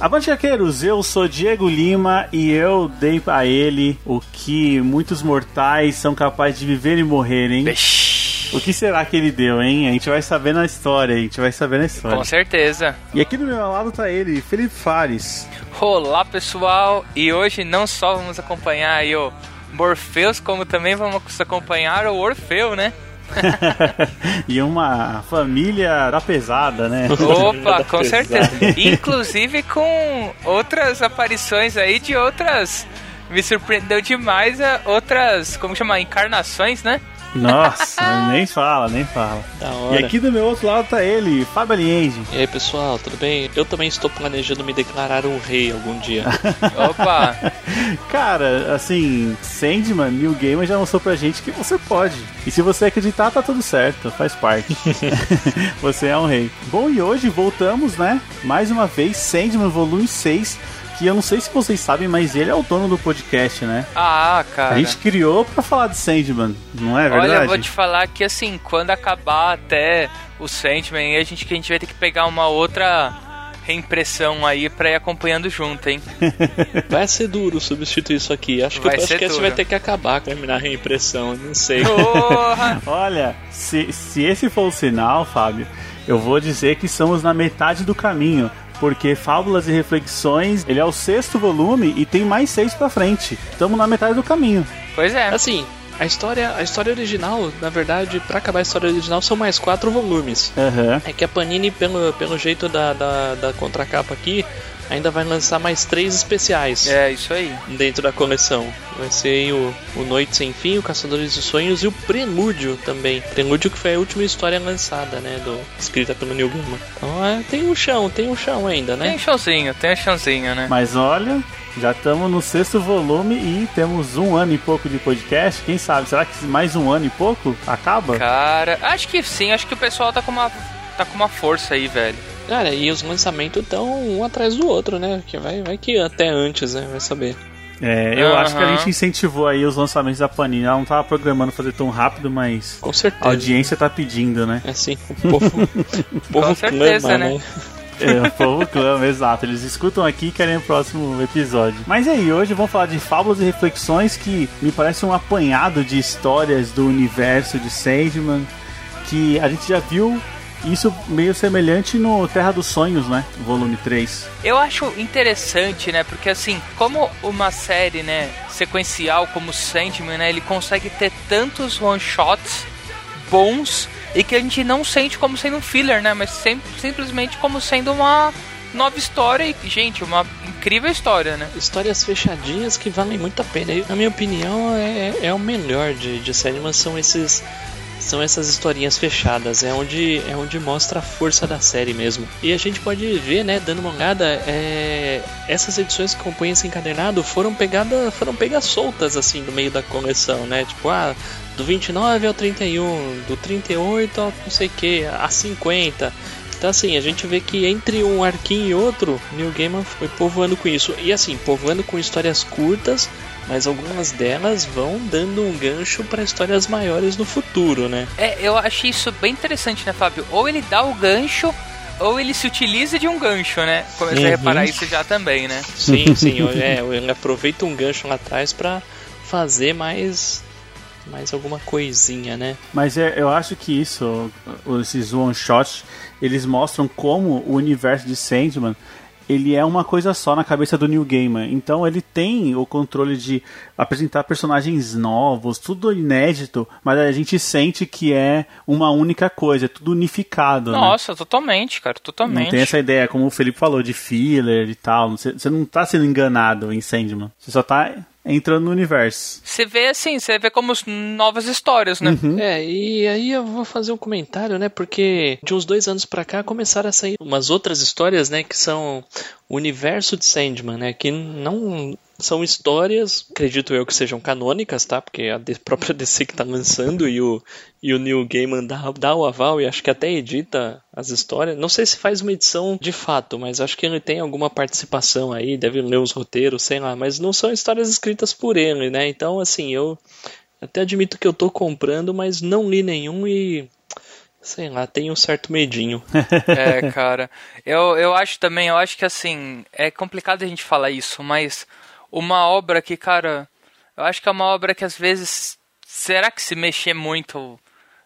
Avante Arqueiros, eu sou Diego Lima e eu dei a ele o que muitos mortais são capazes de viver e morrer, hein? O que será que ele deu, hein? A gente vai saber na história, a gente vai saber na história. Com certeza. E aqui do meu lado tá ele, Felipe Fares. Olá pessoal, e hoje não só vamos acompanhar aí o Morpheus, como também vamos acompanhar o Orfeu, né? e uma família da pesada, né? Opa, com certeza. Inclusive com outras aparições aí de outras. Me surpreendeu demais a outras, como chama? Encarnações, né? Nossa, nem fala, nem fala. E aqui do meu outro lado tá ele, Fábio Alienge. E aí pessoal, tudo bem? Eu também estou planejando me declarar um rei algum dia. Opa! Cara, assim, Sandman, New Gamer já mostrou pra gente que você pode. E se você acreditar, tá tudo certo, faz parte. você é um rei. Bom, e hoje voltamos, né? Mais uma vez, Sandman Volume 6 que eu não sei se vocês sabem, mas ele é o dono do podcast, né? Ah, cara. A gente criou pra falar de Sandman, não é verdade? Olha, eu vou te falar que assim, quando acabar até o Sandman, a gente, que a gente vai ter que pegar uma outra reimpressão aí pra ir acompanhando junto, hein? Vai ser duro substituir isso aqui. Acho que vai o podcast vai ter que acabar com a reimpressão, não sei. Olha, se, se esse for o sinal, Fábio, eu vou dizer que estamos na metade do caminho porque Fábulas e Reflexões, ele é o sexto volume e tem mais seis pra frente. Estamos na metade do caminho. Pois é. Assim, a história, a história original, na verdade, para acabar a história original, são mais quatro volumes. Uhum. É que a Panini, pelo, pelo jeito da, da, da contracapa aqui, ainda vai lançar mais três especiais. É, isso aí. Dentro da coleção. Vai ser o, o Noite Sem Fim, o Caçadores de Sonhos e o Prelúdio também. Prelúdio que foi a última história lançada, né? Do, escrita pelo Neil Gaiman. Então é, tem um chão, tem um chão ainda, né? Tem um chãozinho, tem um chãozinho, né? Mas olha, já estamos no sexto volume e temos um ano e pouco de podcast. Quem sabe? Será que mais um ano e pouco acaba? Cara, acho que sim. Acho que o pessoal tá com uma, tá com uma força aí, velho. Cara, e os lançamentos estão um atrás do outro, né? Que vai, vai que até antes, né? Vai saber. É, eu uhum. acho que a gente incentivou aí os lançamentos da Panini. Ela não tava programando fazer tão rápido, mas Com certeza. a audiência tá pedindo, né? É sim, o povo, o povo Com certeza, clama, né? né? É, o povo clama, exato. Eles escutam aqui e querem o próximo episódio. Mas aí, hoje vamos falar de fábulas e reflexões que me parece um apanhado de histórias do universo de Sandman que a gente já viu isso meio semelhante no Terra dos Sonhos, né? Volume 3. Eu acho interessante, né? Porque assim, como uma série, né, sequencial como Sandman, né, ele consegue ter tantos one-shots bons e que a gente não sente como sendo um filler, né? Mas sim, simplesmente como sendo uma nova história e, gente, uma incrível história, né? Histórias fechadinhas que valem muito a pena. E, na minha opinião, é, é o melhor de, de Sandman, são esses são essas historinhas fechadas, é onde, é onde mostra a força da série mesmo. E a gente pode ver, né, dando uma olhada, é, essas edições que compõem esse encadernado foram pegadas foram pegas soltas assim no meio da coleção, né? Tipo, ah, do 29 ao 31, do 38 ao não sei que, a 50. Então assim, a gente vê que entre um arquinho e outro, New Gaiman foi povoando com isso. E assim, povoando com histórias curtas, mas algumas delas vão dando um gancho para histórias maiores no futuro, né? É, eu achei isso bem interessante, né, Fábio? Ou ele dá o gancho, ou ele se utiliza de um gancho, né? Comecei uhum. a reparar isso já também, né? Sim, sim. é, ele aproveita um gancho lá atrás para fazer mais mais alguma coisinha, né? Mas é, eu acho que isso, esses one shots, eles mostram como o universo de Sandman ele é uma coisa só na cabeça do New Gamer. Então ele tem o controle de apresentar personagens novos, tudo inédito, mas a gente sente que é uma única coisa, é tudo unificado. Né? Nossa, né? totalmente, cara, totalmente. Não tem essa ideia, como o Felipe falou, de filler e tal. Você, você não tá sendo enganado em Sandman. Você só tá entrando no universo. Você vê assim, você vê como novas histórias, né? Uhum. É, e aí eu vou fazer um comentário, né? Porque de uns dois anos pra cá começaram a sair umas outras histórias, né? Que são o universo de Sandman, né? Que não são histórias, acredito eu que sejam canônicas, tá? Porque a própria DC que tá lançando e o, e o Neil Gaiman dá, dá o aval e acho que até edita as histórias. Não sei se faz uma edição de fato, mas acho que ele tem alguma participação aí, deve ler os roteiros, sei lá. Mas não são histórias escritas por ele, né? Então, assim, eu até admito que eu tô comprando, mas não li nenhum e sei lá, tem um certo medinho. é, cara. Eu, eu acho também, eu acho que assim, é complicado a gente falar isso, mas uma obra que, cara, eu acho que é uma obra que às vezes, será que se mexer muito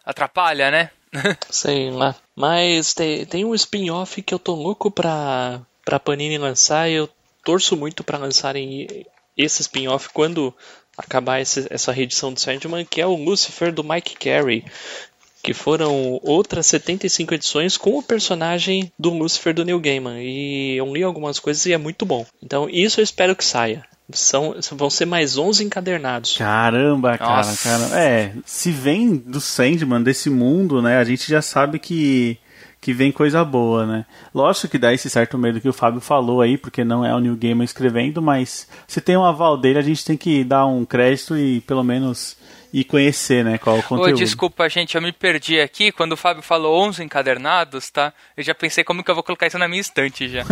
atrapalha, né? Sei lá. Mas tem, tem um spin-off que eu tô louco pra, pra Panini lançar e eu torço muito para lançarem esse spin-off quando acabar esse, essa reedição do Sandman, que é o Lucifer do Mike Carey. Que foram outras 75 edições com o personagem do Lucifer do Neil Gaiman. E eu li algumas coisas e é muito bom. Então, isso eu espero que saia. São, vão ser mais 11 encadernados. Caramba, cara, Nossa. cara. É, se vem do Sandman, desse mundo, né, a gente já sabe que que vem coisa boa, né? Lógico que dá esse certo medo que o Fábio falou aí, porque não é o New Gamer escrevendo, mas se tem um aval dele, a gente tem que dar um crédito e pelo menos e conhecer, né, qual é o conteúdo. Ô, desculpa, gente, eu me perdi aqui. Quando o Fábio falou 11 encadernados, tá? Eu já pensei como que eu vou colocar isso na minha estante já.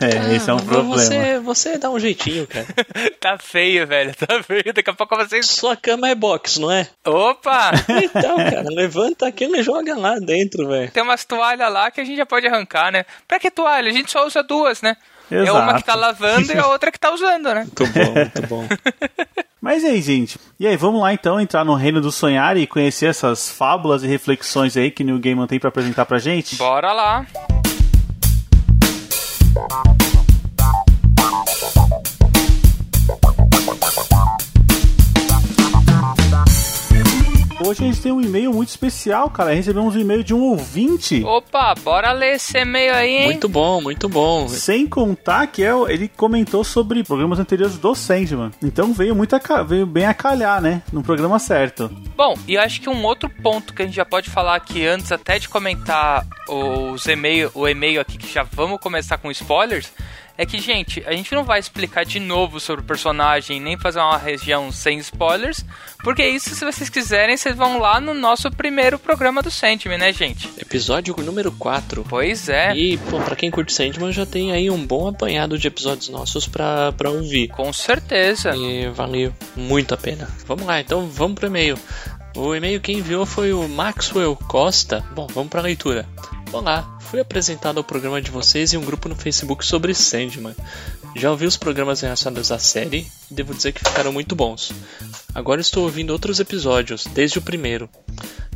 é, ah, esse é um problema. Você, você dá um jeitinho, cara. tá feio, velho, tá feio. Daqui a pouco você... Sua cama é box, não é? Opa! então, cara, levanta aquilo e joga lá dentro, velho. Tem umas toalhas lá que a gente já pode arrancar, né? Pra que toalha? A gente só usa duas, né? Exato. É uma que tá lavando e a outra que tá usando, né? Muito bom, muito bom. Mas e aí, gente? E aí, vamos lá então entrar no reino do sonhar e conhecer essas fábulas e reflexões aí que New Gaiman tem para apresentar pra gente? Bora lá! Hoje a gente tem um e-mail muito especial, cara. Recebemos um e-mail de um ouvinte. Opa, bora ler esse e-mail aí, hein? Muito bom, muito bom. Sem contar que é, ele comentou sobre programas anteriores do Sandman. Então veio, muito a, veio bem a calhar, né? No programa certo. Bom, e acho que um outro ponto que a gente já pode falar aqui antes, até de comentar os e-mail, o e-mail aqui, que já vamos começar com spoilers é que, gente, a gente não vai explicar de novo sobre o personagem, nem fazer uma região sem spoilers, porque isso, se vocês quiserem, vocês vão lá no nosso primeiro programa do Sandman, né, gente? Episódio número 4. Pois é. E, pô, pra quem curte Sandman, já tem aí um bom apanhado de episódios nossos pra, pra ouvir. Com certeza. E valeu muito a pena. Vamos lá, então vamos pro e-mail. O e-mail quem enviou foi o Maxwell Costa. Bom, vamos pra leitura. Olá, fui apresentado ao programa de vocês em um grupo no Facebook sobre Sandman. Já ouvi os programas relacionados à série e devo dizer que ficaram muito bons. Agora estou ouvindo outros episódios, desde o primeiro.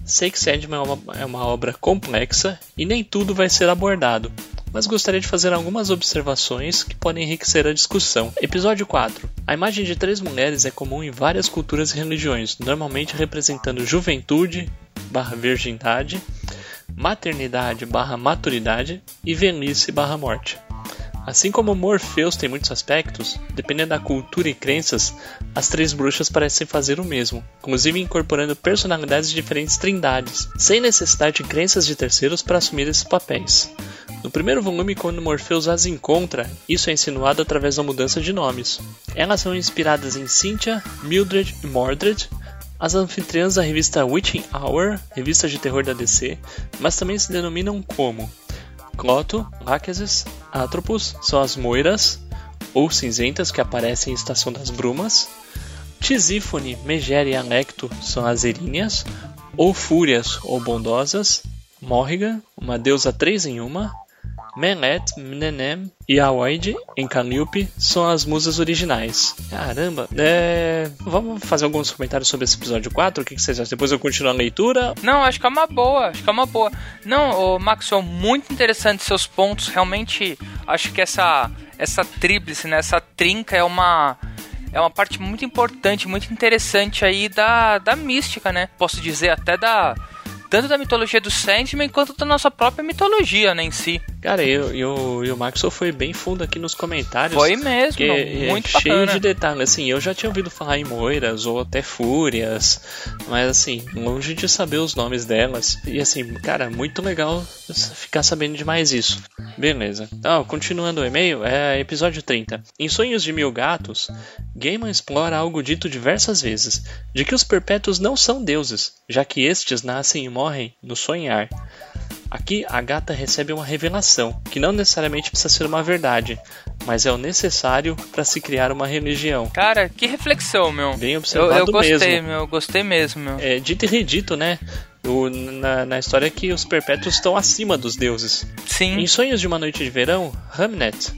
Sei que Sandman é uma, é uma obra complexa e nem tudo vai ser abordado, mas gostaria de fazer algumas observações que podem enriquecer a discussão. Episódio 4. A imagem de três mulheres é comum em várias culturas e religiões, normalmente representando juventude barra virgindade maternidade barra maturidade e velhice barra morte. Assim como Morpheus tem muitos aspectos, dependendo da cultura e crenças, as três bruxas parecem fazer o mesmo, inclusive incorporando personalidades de diferentes trindades, sem necessidade de crenças de terceiros para assumir esses papéis. No primeiro volume, quando Morpheus as encontra, isso é insinuado através da mudança de nomes. Elas são inspiradas em Cynthia, Mildred e Mordred, as anfitriãs da revista Witching Hour, revista de terror da DC, mas também se denominam como Cloto, Láqueses, Atropos, são as moiras, ou cinzentas que aparecem em Estação das Brumas, Tisífone, Megera e Alecto são as eríneas, ou fúrias ou bondosas, Morrigan, uma deusa três em uma, Menet, Mnenem e Aoide, em Calliope, são as musas originais. Caramba, é... vamos fazer alguns comentários sobre esse episódio 4? O que, vocês acham? Depois eu continuo a leitura? Não, acho que é uma boa, acho que é uma boa. Não, o Maxwell, muito interessante seus pontos. Realmente, acho que essa, essa tríplice, né, essa trinca é uma é uma parte muito importante, muito interessante aí da, da mística, né? Posso dizer até da tanto da mitologia do Sandman quanto da nossa própria mitologia, né, em si. Cara, eu, eu, e o Maxwell foi bem fundo aqui nos comentários. Foi mesmo, é muito é, cheio de detalhes. Assim, eu já tinha ouvido falar em moiras ou até fúrias, mas assim, longe de saber os nomes delas. E assim, cara, muito legal ficar sabendo de mais isso. Beleza. Então, continuando o e-mail, é episódio 30. Em Sonhos de Mil Gatos, Gaiman explora algo dito diversas vezes, de que os perpétuos não são deuses, já que estes nascem e morrem no sonhar. Aqui a gata recebe uma revelação, que não necessariamente precisa ser uma verdade, mas é o necessário para se criar uma religião. Cara, que reflexão, meu. Bem Eu, observado eu gostei, mesmo. meu. Eu gostei mesmo, meu. É dito e redito, né? O- na, na história que os perpétuos estão acima dos deuses. Sim. Em Sonhos de uma Noite de Verão, Hamnet,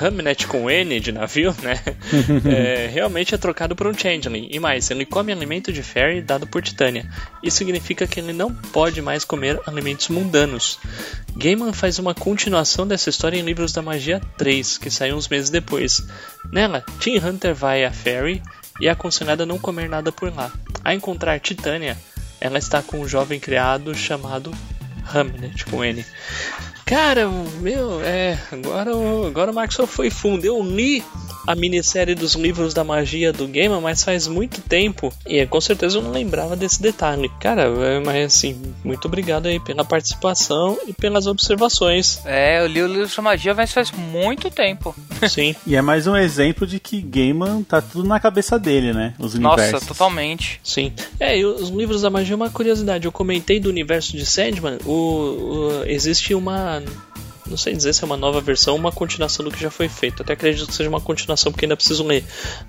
Hamnet com N de navio, né? é, realmente é trocado por um Changeling. E mais, ele come alimento de Fairy dado por Titânia. Isso significa que ele não pode mais comer alimentos mundanos. Gaiman faz uma continuação dessa história em Livros da Magia 3, que saiu uns meses depois. Nela, Tim Hunter vai a Fairy e é aconselhada a não comer nada por lá. A encontrar Titânia, ela está com um jovem criado chamado Hamnet com N. Cara, meu, é. Agora, o- agora o Maxwell foi fundo. Eu li a minissérie dos livros da magia do Gamer, mas faz muito tempo. E com certeza eu não lembrava desse detalhe. Cara, é, mas assim, muito obrigado aí pela participação e pelas observações. É, eu li o livro de magia, mas faz muito tempo. Sim. E é mais um exemplo de que Gaiman tá tudo na cabeça dele, né? Os universos. Nossa, totalmente. Sim. É, e os livros da magia é uma curiosidade. Eu comentei do universo de Sandman. O, o- existe uma. Não sei dizer se é uma nova versão ou uma continuação do que já foi feito. Até acredito que seja uma continuação porque ainda preciso ler.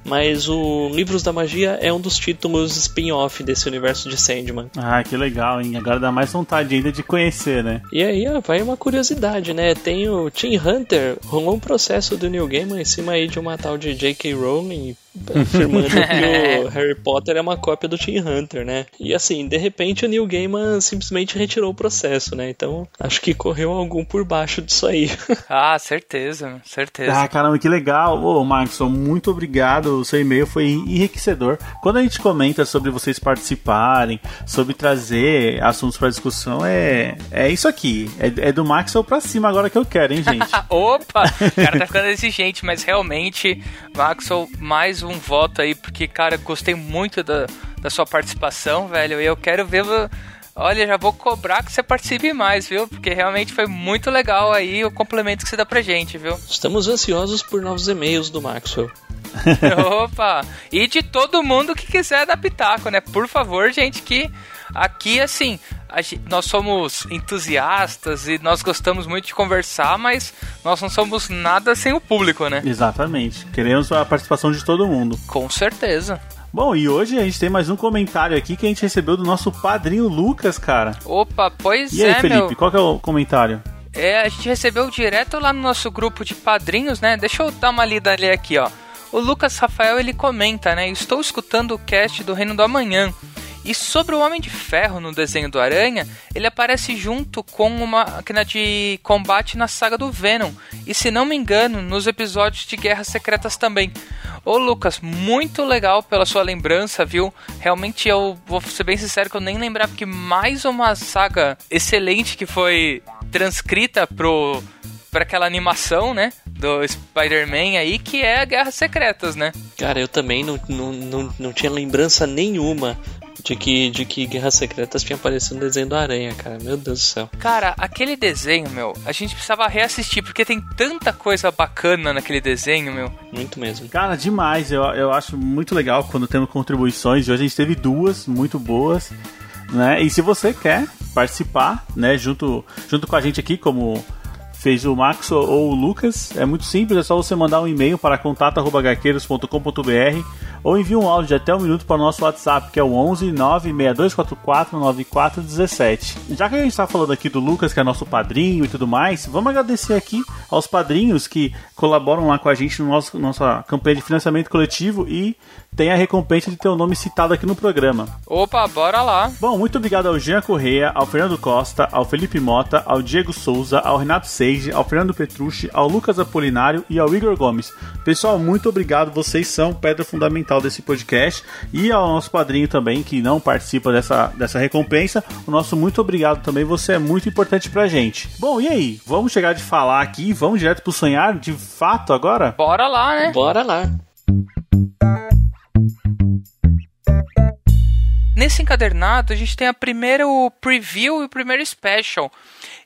Mas o Livros da Magia é um dos títulos spin-off desse universo de Sandman. Ah, que legal, hein? Agora dá mais vontade ainda de conhecer, né? E aí, ó, vai uma curiosidade, né? Tem o Tim Hunter, rolou um processo do Neil Gaiman em cima aí de uma tal de J.K. Rowling afirmando que o Harry Potter é uma cópia do Tim Hunter, né? E assim, de repente o Neil Gaiman simplesmente retirou o processo, né? Então, acho que correu algum por baixo disso aí. Ah, certeza, certeza. Ah, caramba, que legal. Ô, Maxon, muito obrigado. O seu e-mail foi enriquecedor. Quando a gente comenta sobre vocês participarem, sobre trazer assuntos para discussão, é, é isso aqui. É, é do Maxwell pra cima agora que eu quero, hein, gente? Ah, Opa! O cara tá ficando exigente, mas realmente, Maxwell, mais um voto aí, porque, cara, gostei muito da, da sua participação, velho, e eu quero ver. Olha, já vou cobrar que você participe mais, viu? Porque realmente foi muito legal aí o complemento que você dá pra gente, viu? Estamos ansiosos por novos e-mails do Maxwell. Opa! E de todo mundo que quiser dar pitaco, né? Por favor, gente, que aqui, assim, nós somos entusiastas e nós gostamos muito de conversar, mas nós não somos nada sem o público, né? Exatamente. Queremos a participação de todo mundo. Com certeza. Bom, e hoje a gente tem mais um comentário aqui que a gente recebeu do nosso padrinho Lucas, cara. Opa, pois E aí, é, Felipe, meu. qual que é o comentário? É, a gente recebeu direto lá no nosso grupo de padrinhos, né? Deixa eu dar uma lida ali aqui, ó. O Lucas Rafael ele comenta, né? Estou escutando o cast do Reino do Amanhã. E sobre o Homem de Ferro no desenho do Aranha, ele aparece junto com uma máquina de combate na saga do Venom. E se não me engano, nos episódios de Guerras Secretas também. Ô Lucas, muito legal pela sua lembrança, viu? Realmente eu vou ser bem sincero que eu nem lembrava que mais uma saga excelente que foi transcrita pro para aquela animação, né, do Spider-Man aí, que é a Guerras Secretas, né? Cara, eu também não, não, não, não tinha lembrança nenhuma de que, de que Guerras Secretas tinha aparecido no desenho do Aranha, cara. Meu Deus do céu. Cara, aquele desenho, meu, a gente precisava reassistir, porque tem tanta coisa bacana naquele desenho, meu. Muito mesmo. Cara, demais. Eu, eu acho muito legal quando temos contribuições. E hoje a gente teve duas muito boas. Né? E se você quer participar, né, junto, junto com a gente aqui, como fez o Max ou o Lucas, é muito simples, é só você mandar um e-mail para contato@gaqueiros.com.br ou envie um áudio de até um minuto para o nosso WhatsApp, que é o 11 96244 9417. Já que a gente está falando aqui do Lucas, que é nosso padrinho e tudo mais, vamos agradecer aqui aos padrinhos que colaboram lá com a gente no nosso nossa campanha de financiamento coletivo e tem a recompensa de ter o nome citado aqui no programa. Opa, bora lá. Bom, muito obrigado ao Jean Correia, ao Fernando Costa, ao Felipe Mota, ao Diego Souza, ao Renato Seige, ao Fernando Petrucci, ao Lucas Apolinário e ao Igor Gomes. Pessoal, muito obrigado, vocês são pedra fundamental desse podcast e ao nosso padrinho também, que não participa dessa, dessa recompensa. O nosso muito obrigado também, você é muito importante pra gente. Bom, e aí? Vamos chegar de falar aqui, vamos direto pro sonhar de fato agora? Bora lá, né? Bora lá. Nesse encadernado a gente tem a primeiro preview e o primeiro special.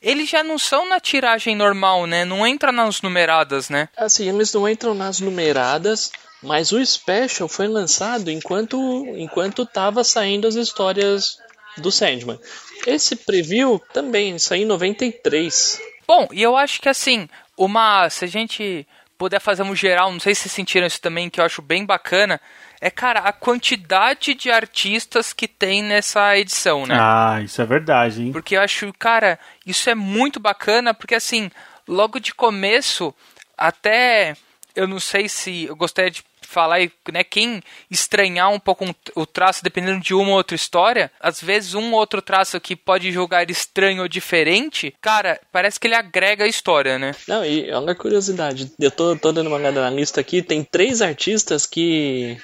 Eles já não são na tiragem normal, né? Não entra nas numeradas, né? Assim, eles não entram nas numeradas, mas o special foi lançado enquanto enquanto tava saindo as histórias do Sandman. Esse preview também saiu em 93. Bom, e eu acho que assim, uma. Se a gente puder fazer um geral, não sei se sentiram isso também, que eu acho bem bacana. É, cara, a quantidade de artistas que tem nessa edição, né? Ah, isso é verdade, hein? Porque eu acho, cara, isso é muito bacana, porque assim, logo de começo, até eu não sei se eu gostaria de falar, né, quem estranhar um pouco o traço dependendo de uma ou outra história, às vezes um ou outro traço que pode jogar estranho ou diferente, cara, parece que ele agrega a história, né? Não, e olha a curiosidade, eu tô, tô dando uma olhada na lista aqui, tem três artistas que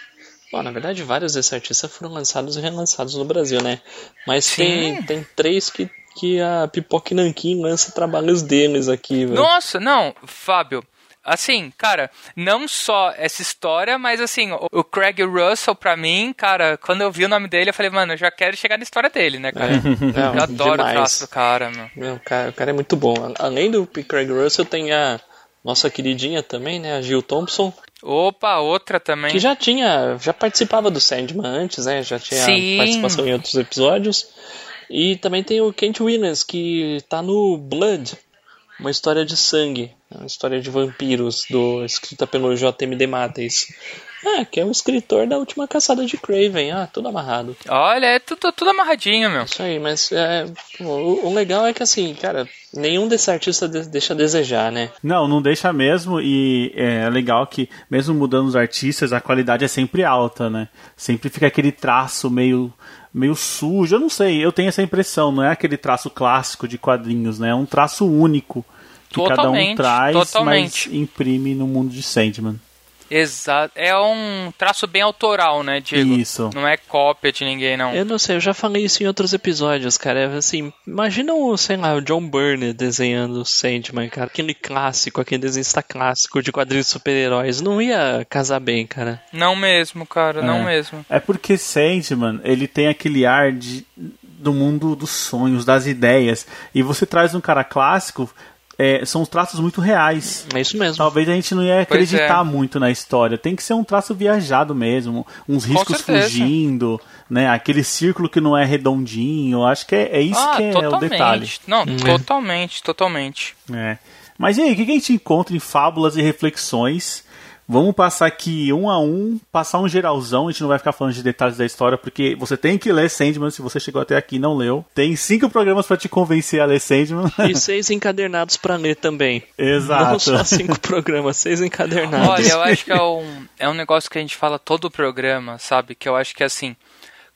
Bom, na verdade, vários desses artistas foram lançados e relançados no Brasil, né? Mas tem, tem três que, que a Pipoque Nankin lança trabalhos deles aqui, velho. Nossa, não, Fábio. Assim, cara, não só essa história, mas assim, o, Craig Russell, pra mim, cara, quando eu vi o nome dele, eu falei, mano, eu já quero chegar na história dele, né, cara? É, não, eu adoro demais. o traço do cara, meu. Meu, cara, o cara é muito bom. Além do Craig Russell, tem a nossa queridinha também, né, a Jill Thompson. Opa, outra também. Que já tinha, já participava do Sandman antes, né? Já tinha Sim. participação em outros episódios. E também tem o Kent Williams, que tá no Blood, uma história de sangue, uma história de vampiros, do escrita pelo J.M.D. Matheus. Ah, que é o escritor da última caçada de Craven. Ah, tudo amarrado. Olha, é tudo, tudo amarradinho, meu. Isso aí, mas é, o, o legal é que assim, cara, nenhum desses artistas de- deixa a desejar, né? Não, não deixa mesmo, e é legal que, mesmo mudando os artistas, a qualidade é sempre alta, né? Sempre fica aquele traço meio, meio sujo, eu não sei, eu tenho essa impressão, não é aquele traço clássico de quadrinhos, né? É um traço único que cada um Totalmente, traz, totalmente. mas imprime no mundo de Sandman. Exato. É um traço bem autoral, né, Diego? Isso. Não é cópia de ninguém, não. Eu não sei, eu já falei isso em outros episódios, cara. É assim, imagina o, sei lá, o John Byrne desenhando o Sandman, cara. Aquele clássico, aquele desenhista clássico de quadrinhos de super-heróis. Não ia casar bem, cara. Não mesmo, cara, não É. mesmo. É porque Sandman, ele tem aquele ar de, do mundo dos sonhos, das ideias, e você traz um cara clássico, é, são traços muito reais. É isso mesmo. Talvez a gente não ia acreditar é. muito na história. Tem que ser um traço viajado mesmo, uns riscos fugindo, né? Aquele círculo que não é redondinho. Acho que é, é isso ah, que é totalmente. o detalhe. Não, Hum, é. totalmente, totalmente. É. Mas e aí, o que a gente encontra em fábulas e reflexões? Vamos passar aqui um a um, passar um geralzão, a gente não vai ficar falando de detalhes da história, porque você tem que ler Sandman, se você chegou até aqui e não leu. Tem cinco programas pra te convencer a ler Sandman. E seis encadernados pra ler também. Não Exato. só cinco programas, seis encadernados. Olha, eu acho que é um, é um negócio que a gente fala todo o programa, sabe? Que eu acho que assim,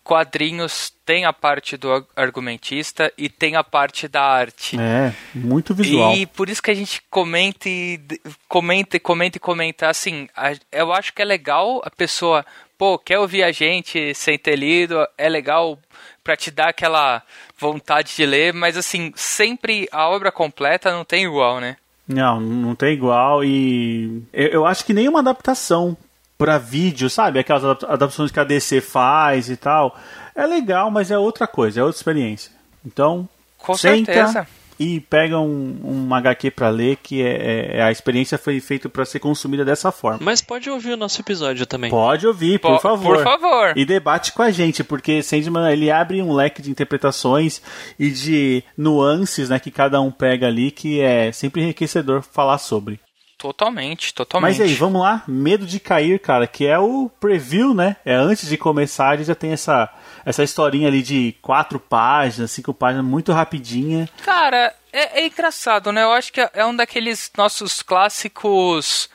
quadrinhos tem a parte do ar- argumentista e tem a parte da arte. É, muito visual. E por isso que a gente comenta e comenta e comenta e comenta. Assim, eu acho que é legal a pessoa, pô, quer ouvir a gente sem ter lido, é legal pra te dar aquela vontade de ler, mas assim, sempre a obra completa não tem igual, né? Não, não tem igual e eu, eu acho que nenhuma adaptação pra vídeo, sabe? Aquelas adap- adaptações que a DC faz e tal, é legal, mas é outra coisa, é outra experiência. Então, Com senta certeza. e pega um, um HQ pra ler, que é, é- a experiência foi feita pra ser consumida dessa forma. Mas pode ouvir o nosso episódio também. Pode ouvir, por Po- favor. Por favor. E debate com a gente, porque Sandman ele abre um leque de interpretações e de nuances né, que cada um pega ali, que é sempre enriquecedor falar sobre. Totalmente, totalmente. Mas aí, vamos lá? Medo de Cair, cara, que é o preview, né? É antes de começar, ele já tem essa, essa historinha ali de quatro páginas, cinco páginas, muito rapidinha. Cara, é, é engraçado, né? Eu acho que é um daqueles nossos clássicos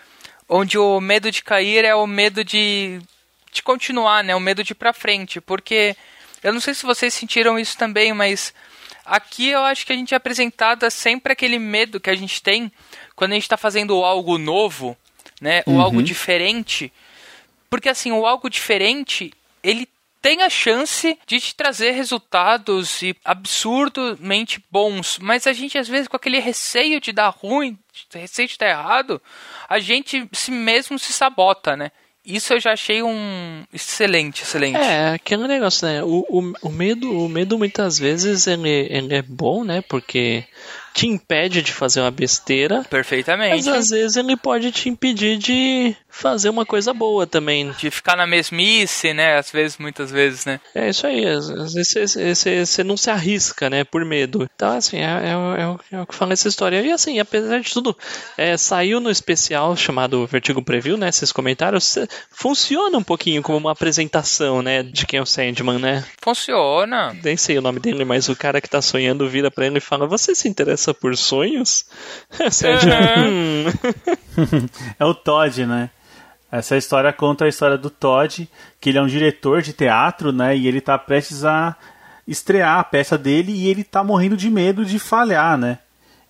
onde o medo de cair é o medo de, de continuar, né? O medo de ir pra frente. Porque eu não sei se vocês sentiram isso também, mas aqui eu acho que a gente é apresentada sempre aquele medo que a gente tem quando a gente tá fazendo algo novo, né? Ou algo diferente. Porque assim, o algo diferente, ele tem a chance de te trazer resultados e absurdamente bons, mas a gente às vezes com aquele receio de dar ruim, receio de dar errado, a gente si mesmo se sabota, né? isso eu já achei um excelente, excelente. É, aquele negócio, né? O, o, o medo, o medo muitas vezes ele, ele é bom, né? Porque te impede de fazer uma besteira. Perfeitamente. Mas às vezes ele pode te impedir de fazer uma coisa boa também. De ficar na mesmice, né? Às vezes, muitas vezes, né? É isso aí. Às vezes você não se arrisca, né? Por medo. Então, assim, é, é, é, é, o que fala essa história. E assim, apesar de tudo, é, saiu no especial chamado Vertigo Preview, né? Esses comentários. Funciona um pouquinho como uma apresentação, né? De quem é o Sandman, né? Funciona. Nem sei o nome dele, mas o cara que tá sonhando vira pra ele e fala: Você se interessa por sonhos? Uhum. é o Todd, né? Essa história conta a história do Todd, que ele é um diretor de teatro, né? E ele tá prestes a estrear a peça dele e ele tá morrendo de medo de falhar, né?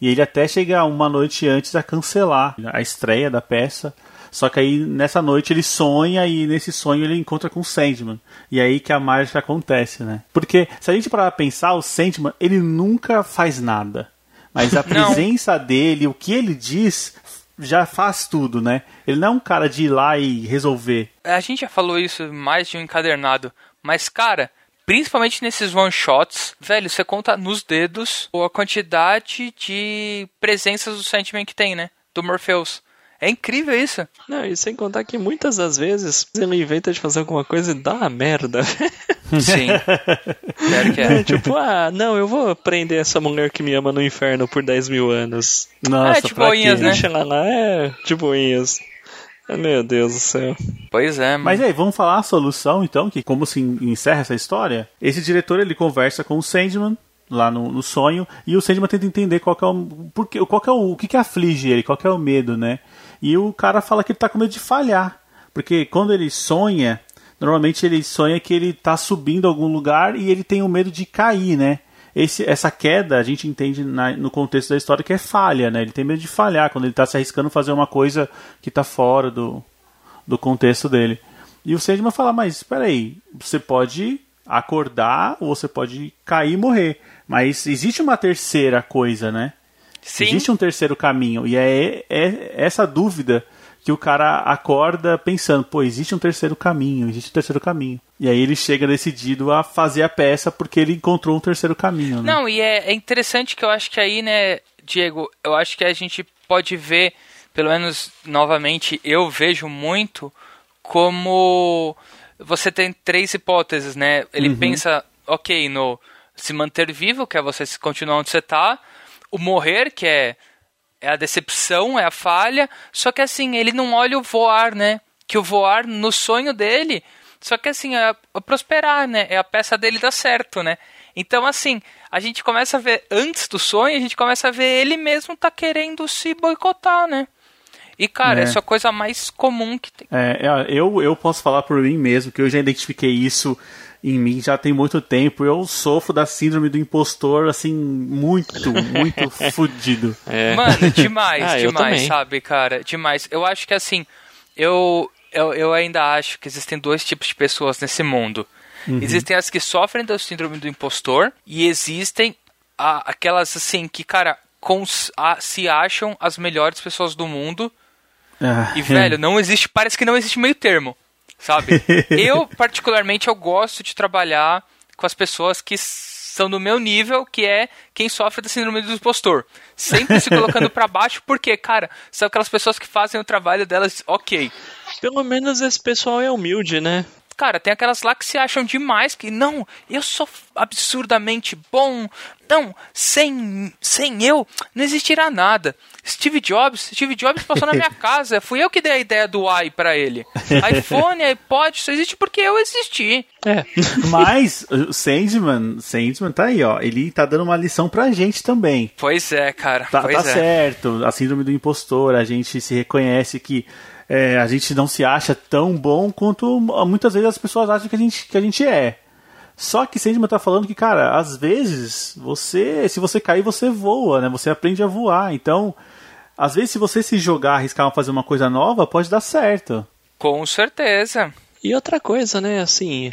E ele até chega uma noite antes a cancelar a estreia da peça. Só que aí nessa noite ele sonha e nesse sonho ele encontra com o Sandman. E é aí que a mágica acontece, né? Porque se a gente parar pra pensar, o Sandman ele nunca faz nada. Mas a presença dele, o que ele diz, já faz tudo, né? Ele não é um cara de ir lá e resolver. A gente já falou isso mais de um encadernado, mas cara, principalmente nesses one shots, velho, você conta nos dedos a quantidade de presenças do Sandman que tem, né? Do Morpheus. É incrível isso. Não, e sem contar que muitas das vezes ele inventa de fazer alguma coisa e dá uma merda. Sim. Claro que é. é. Tipo, ah, não, eu vou prender essa mulher que me ama no inferno por 10 mil anos. Nossa, é, de boinhas, né? Deixa ela lá, é, de boinhas. Meu Deus do céu. Pois é, mano. Mas aí, vamos falar a solução então, que como se encerra essa história? Esse diretor ele conversa com o Sandman lá no, no sonho e o Sandman tenta entender qual que é o porque qual que é o, o que que aflige ele, qual que é o medo, né? E o cara fala que ele tá com medo de falhar, porque quando ele sonha, normalmente ele sonha que ele tá subindo a algum lugar e ele tem o medo de cair, né? Esse, essa queda a gente entende na, no contexto da história que é falha, né? Ele tem medo de falhar quando ele está se arriscando fazer uma coisa que está fora do, do contexto dele. E o Sandman fala, mas espera aí, você pode acordar ou você pode cair e morrer. Mas existe uma terceira coisa, né? Sim. Existe um terceiro caminho. E é, é essa dúvida que o cara acorda pensando, pô, existe um terceiro caminho, existe um terceiro caminho. E aí ele chega decidido a fazer a peça porque ele encontrou um terceiro caminho. Né? Não, e é, é interessante que eu acho que aí, né, Diego, eu acho que a gente pode ver, pelo menos novamente, eu vejo muito como você tem três hipóteses, né? Ele Uhum. pensa, ok, no se manter vivo, que é você se continuar onde você tá, o morrer, que é, é a decepção, é a falha, só que assim, ele não olha o voar, né? Que o voar no sonho dele, só que assim, é a prosperar, né? É a peça dele dar certo, né? Então, assim, a gente começa a ver, antes do sonho, a gente começa a ver ele mesmo tá querendo se boicotar, né? E, cara, É. essa é a coisa mais comum que tem. É, é, eu, eu posso falar por mim mesmo, que eu já identifiquei isso em mim já tem muito tempo. Eu sofro da síndrome do impostor, assim, muito, muito fudido. É. Mano, demais, Ah, demais, sabe, cara? Demais. Eu acho que assim, eu, eu, eu ainda acho que existem dois tipos de pessoas nesse mundo. Existem as que sofrem da síndrome do impostor e existem a- aquelas assim que, cara, cons- a- se acham as melhores pessoas do mundo Ah, e, velho, não existe, parece que não existe meio termo, sabe? eu, particularmente, eu gosto de trabalhar com as pessoas que são do meu nível, que é quem sofre da síndrome do impostor. Sempre se colocando pra baixo, porque, cara, são aquelas pessoas que fazem o trabalho delas, ok. Pelo menos esse pessoal é humilde, né? Cara, tem aquelas lá que se acham demais, que não, eu sou absurdamente bom, não, sem, sem eu não existirá nada. Steve Jobs, Steve Jobs passou na minha casa, fui eu que dei a ideia do i pra ele. iPhone, iPod, só existe porque eu existi. É. Mas o Sandman, Sandman tá aí, ó. Ele tá dando uma lição pra gente também. Pois é, cara, Tá, pois tá é. certo, a síndrome do impostor, a gente se reconhece que é, a gente não se acha tão bom quanto muitas vezes as pessoas acham que a gente, que a gente é. Só que Sandman tá falando que, cara, às vezes você, se você cair, você voa, né? Você aprende a voar. Então, às vezes, se você se jogar, arriscar fazer uma coisa nova, pode dar certo. Com certeza. E outra coisa, né, assim,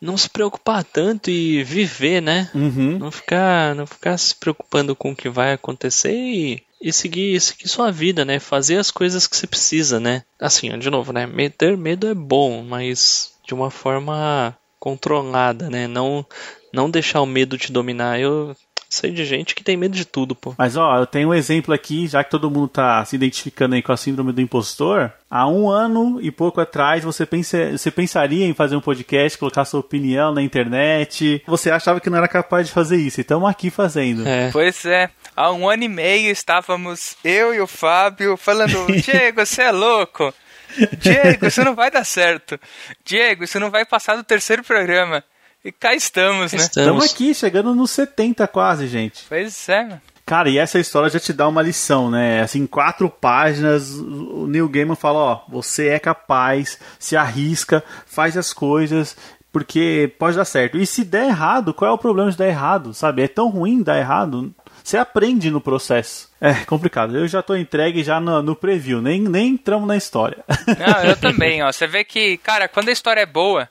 não se preocupar tanto e viver, né? Uhum. Não ficar, não ficar se preocupando com o que vai acontecer e e seguir, seguir sua vida, né? Fazer as coisas que você precisa, né? Assim, de novo, né? Ter medo é bom, mas de uma forma controlada, né? Não, não deixar o medo te dominar. Eu sei de gente que tem medo de tudo, pô. Mas ó, eu tenho um exemplo aqui, já que todo mundo tá se identificando aí com a síndrome do impostor. Há um ano e pouco atrás, você, pensa, você pensaria em fazer um podcast, colocar sua opinião na internet. Você achava que não era capaz de fazer isso. E estamos aqui fazendo. É. Pois é. Há um ano e meio estávamos eu e o Fábio falando: Diego, você é louco. Diego, isso não vai dar certo. Diego, isso não vai passar do terceiro programa. E cá estamos, né? Estamos aqui, chegando nos 70 quase, gente. Pois é, mano. Cara, e essa história já te dá uma lição, né? Assim, quatro páginas, o Neil Gaiman fala, ó, você é capaz, se arrisca, faz as coisas, porque pode dar certo. E se der errado, qual é o problema de dar errado, sabe? É tão ruim dar errado, você aprende no processo. É complicado. Eu já tô entregue já no, no preview, nem, nem entramos na história. Não, eu também, ó. Você vê que, cara, quando a história é boa,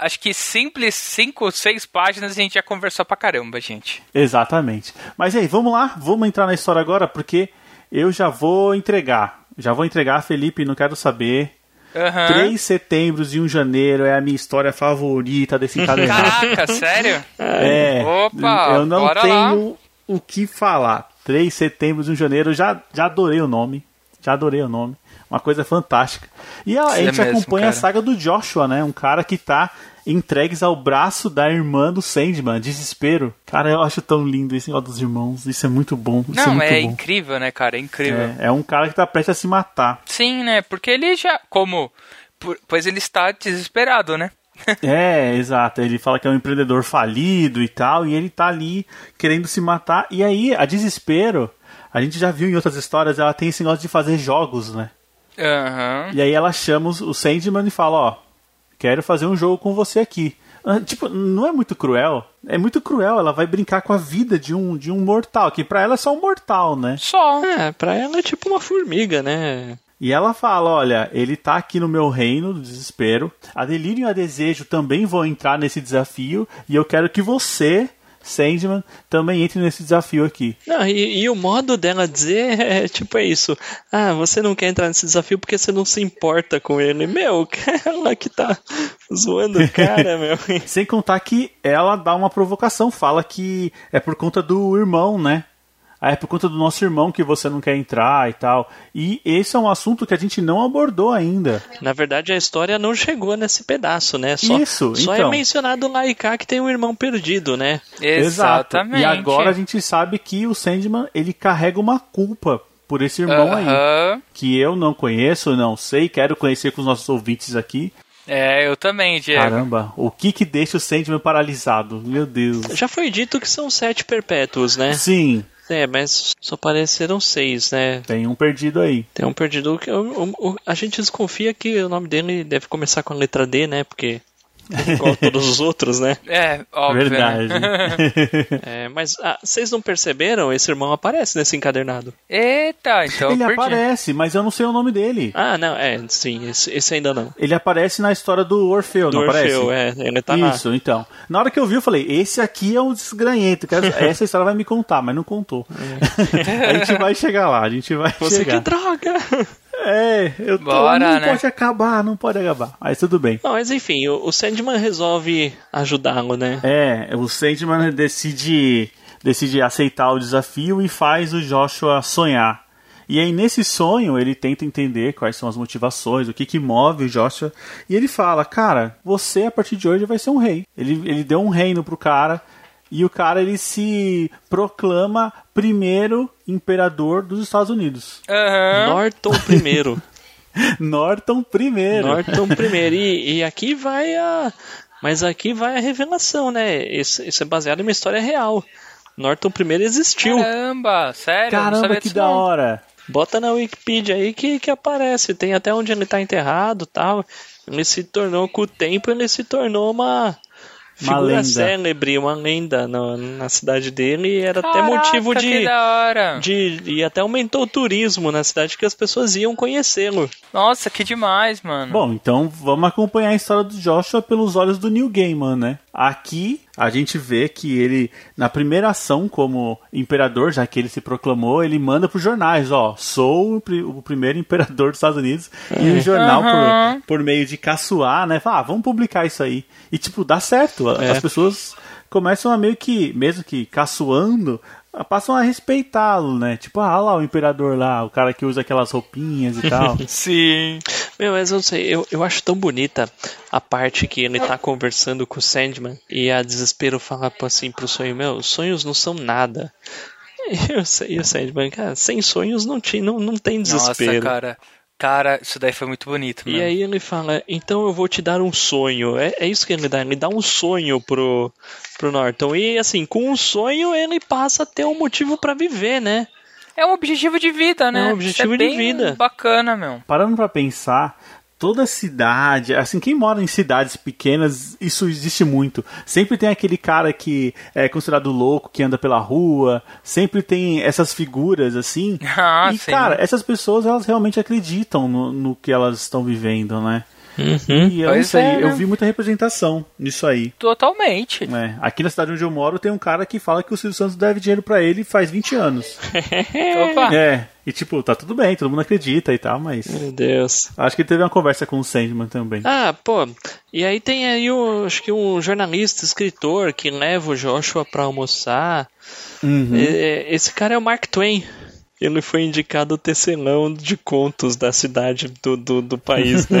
acho que simples cinco, seis páginas a gente já conversou pra caramba, gente. Exatamente. Mas aí, vamos lá, vamos entrar na história agora, porque eu já vou entregar. Já vou entregar, Felipe, não quero saber. Uhum. 3 setembros e 1 janeiro é a minha história favorita desse calendário. Caraca, sério? É. Opa, eu não tenho lá. o que falar. 3 setembro e 1 janeiro, já, já adorei o nome. Já adorei o nome. Uma coisa fantástica. E a, a gente é mesmo, acompanha cara. a saga do Joshua, né? Um cara que tá entregues ao braço da irmã do Sandman, desespero. Cara, eu acho tão lindo esse negócio dos irmãos, isso é muito bom. Não, é, é bom. incrível, né, cara? É incrível. É, é, um cara que tá prestes a se matar. Sim, né? Porque ele já, como, pois ele está desesperado, né? é, exato. Ele fala que é um empreendedor falido e tal, e ele tá ali querendo se matar. E aí, a desespero, a gente já viu em outras histórias, ela tem esse negócio de fazer jogos, né? Uhum. E aí ela chama o Sandman e fala, ó, quero fazer um jogo com você aqui. Ah, tipo, não é muito cruel? É muito cruel, ela vai brincar com a vida de um, de um mortal, que pra ela é só um mortal, né? Só. É, pra ela é tipo uma formiga, né? E ela fala: olha, ele tá aqui no meu reino do desespero. A Delírio e a Desejo também vão entrar nesse desafio. E eu quero que você Sandman também entre nesse desafio aqui. Não, e, e, o modo dela dizer é tipo é isso. Ah, você não quer entrar nesse desafio porque você não se importa com ele. Meu, ela que tá zoando o cara, meu. Sem contar que ela dá uma provocação, fala que é por conta do irmão, né? Ah, é por conta do nosso irmão que você não quer entrar e tal. E esse é um assunto que a gente não abordou ainda. Na verdade, a história não chegou nesse pedaço, né? Só, Isso, só é então. é mencionado lá e cá que tem um irmão perdido, né? Exatamente. Exato. E agora a gente sabe que o Sandman, ele carrega uma culpa por esse irmão uh -huh. aí. Que eu não conheço, não sei, quero conhecer com os nossos ouvintes aqui. É, eu também, Diego. Caramba, o que que deixa o Sandman paralisado? Meu Deus. Já foi dito que são sete perpétuos, né? Sim. É, mas só apareceram seis, né? Tem um perdido aí. Tem um perdido que a gente desconfia que o nome dele deve começar com a letra D, né? Porque Igual todos os outros, né? É, óbvio. Verdade. é, mas ah, vocês não perceberam? Esse irmão aparece nesse encadernado. Eita, então. Ele aparece, mas eu não sei o nome dele. Ah, não, é, sim, esse, esse ainda não. Ele aparece na história do Orfeu, do não Orfeu, aparece? é, ele tá Isso, lá. então. Na hora que eu vi, eu falei: esse aqui é um desgranhento. Essa história vai me contar, mas não contou. É. a gente vai chegar lá, a gente vai Você chegar. que droga! É, eu tô, Bora, não né? pode acabar, não pode acabar. Mas tudo bem. Não, mas enfim, o, o Sandman resolve ajudá-lo, né? É, o Sandman decide, decide aceitar o desafio e faz o Joshua sonhar. E aí, nesse sonho, ele tenta entender quais são as motivações, o que, que move o Joshua. E ele fala: Cara, você a partir de hoje vai ser um rei. Ele, ele deu um reino pro cara. E o cara ele se proclama primeiro imperador dos Estados Unidos. Uhum. Norton primeiro. Norton primeiro. Norton primeiro. E, e aqui vai a. Mas aqui vai a revelação, né? Isso, isso é baseado em uma história real. Norton primeiro existiu. Caramba, sério? Não Caramba, sabia que da não. hora. Bota na Wikipedia aí que, que aparece. Tem até onde ele tá enterrado tal. Ele se tornou, com o tempo, ele se tornou uma Uma figura lenda. célebre, uma lenda na, na cidade dele. E era até Caraca, motivo que de, da hora. de. E até aumentou o turismo na cidade que as pessoas iam conhecê-lo. Nossa, que demais, mano. Bom, então vamos acompanhar a história do Joshua pelos olhos do Neil Gaiman, né? Aqui a gente vê que ele, na primeira ação como imperador, já que ele se proclamou, ele manda para os jornais, ó, sou o, pri o, primeiro imperador dos Estados Unidos. E o jornal, uhum. por, por meio de caçoar, né, fala, ah, vamos publicar isso aí. E, tipo, dá certo. É. As pessoas começam a meio que, mesmo que caçoando, passam a respeitá-lo, né? Tipo, ah lá o imperador lá, o cara que usa aquelas roupinhas e tal. Sim. Meu, mas eu não sei, eu, eu acho tão bonita a parte que ele tá conversando com o Sandman e a desespero fala assim pro sonho, meu, sonhos não são nada. E o Sandman, cara, sem sonhos não, tinha, não, não tem desespero. Nossa, cara. Cara, isso daí foi muito bonito. E aí ele fala, então eu vou te dar um sonho. É, é isso que ele dá, ele dá um sonho pro, pro Norton. E assim, com um sonho ele passa a ter um motivo para viver, né? É um objetivo de vida, né? É um objetivo é de vida. Bacana, meu. Parando para pensar, toda cidade, assim, quem mora em cidades pequenas, isso existe muito. Sempre tem aquele cara que é considerado louco, que anda pela rua, sempre tem essas figuras, assim. Ah, e, sim. cara, essas pessoas, elas realmente acreditam no, no que elas estão vivendo, né? Uhum. E eu, sei, é, né? eu vi muita representação nisso aí. Totalmente. É, aqui na cidade onde eu moro tem um cara que fala que o Silvio Santos deve dinheiro para ele faz 20 anos. Opa! É, e tipo, tá tudo bem, todo mundo acredita e tal, mas. Meu Deus. Acho que ele teve uma conversa com o Sandman também. Ah, pô. E aí tem aí, um, acho que um jornalista, escritor que leva o Joshua pra almoçar. Uhum. Esse cara é o Mark Twain. Ele foi indicado o tecelão de contos da cidade do, do, do país, né?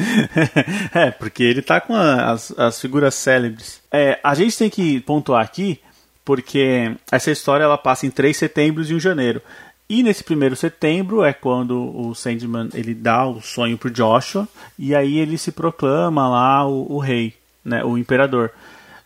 é, porque ele tá com a, as, as figuras célebres. É, a gente tem que pontuar aqui, porque essa história ela passa em 3 setembro e 1 janeiro. E nesse primeiro setembro é quando o Sandman ele dá o sonho pro Joshua e aí ele se proclama lá o, o rei, né, o imperador.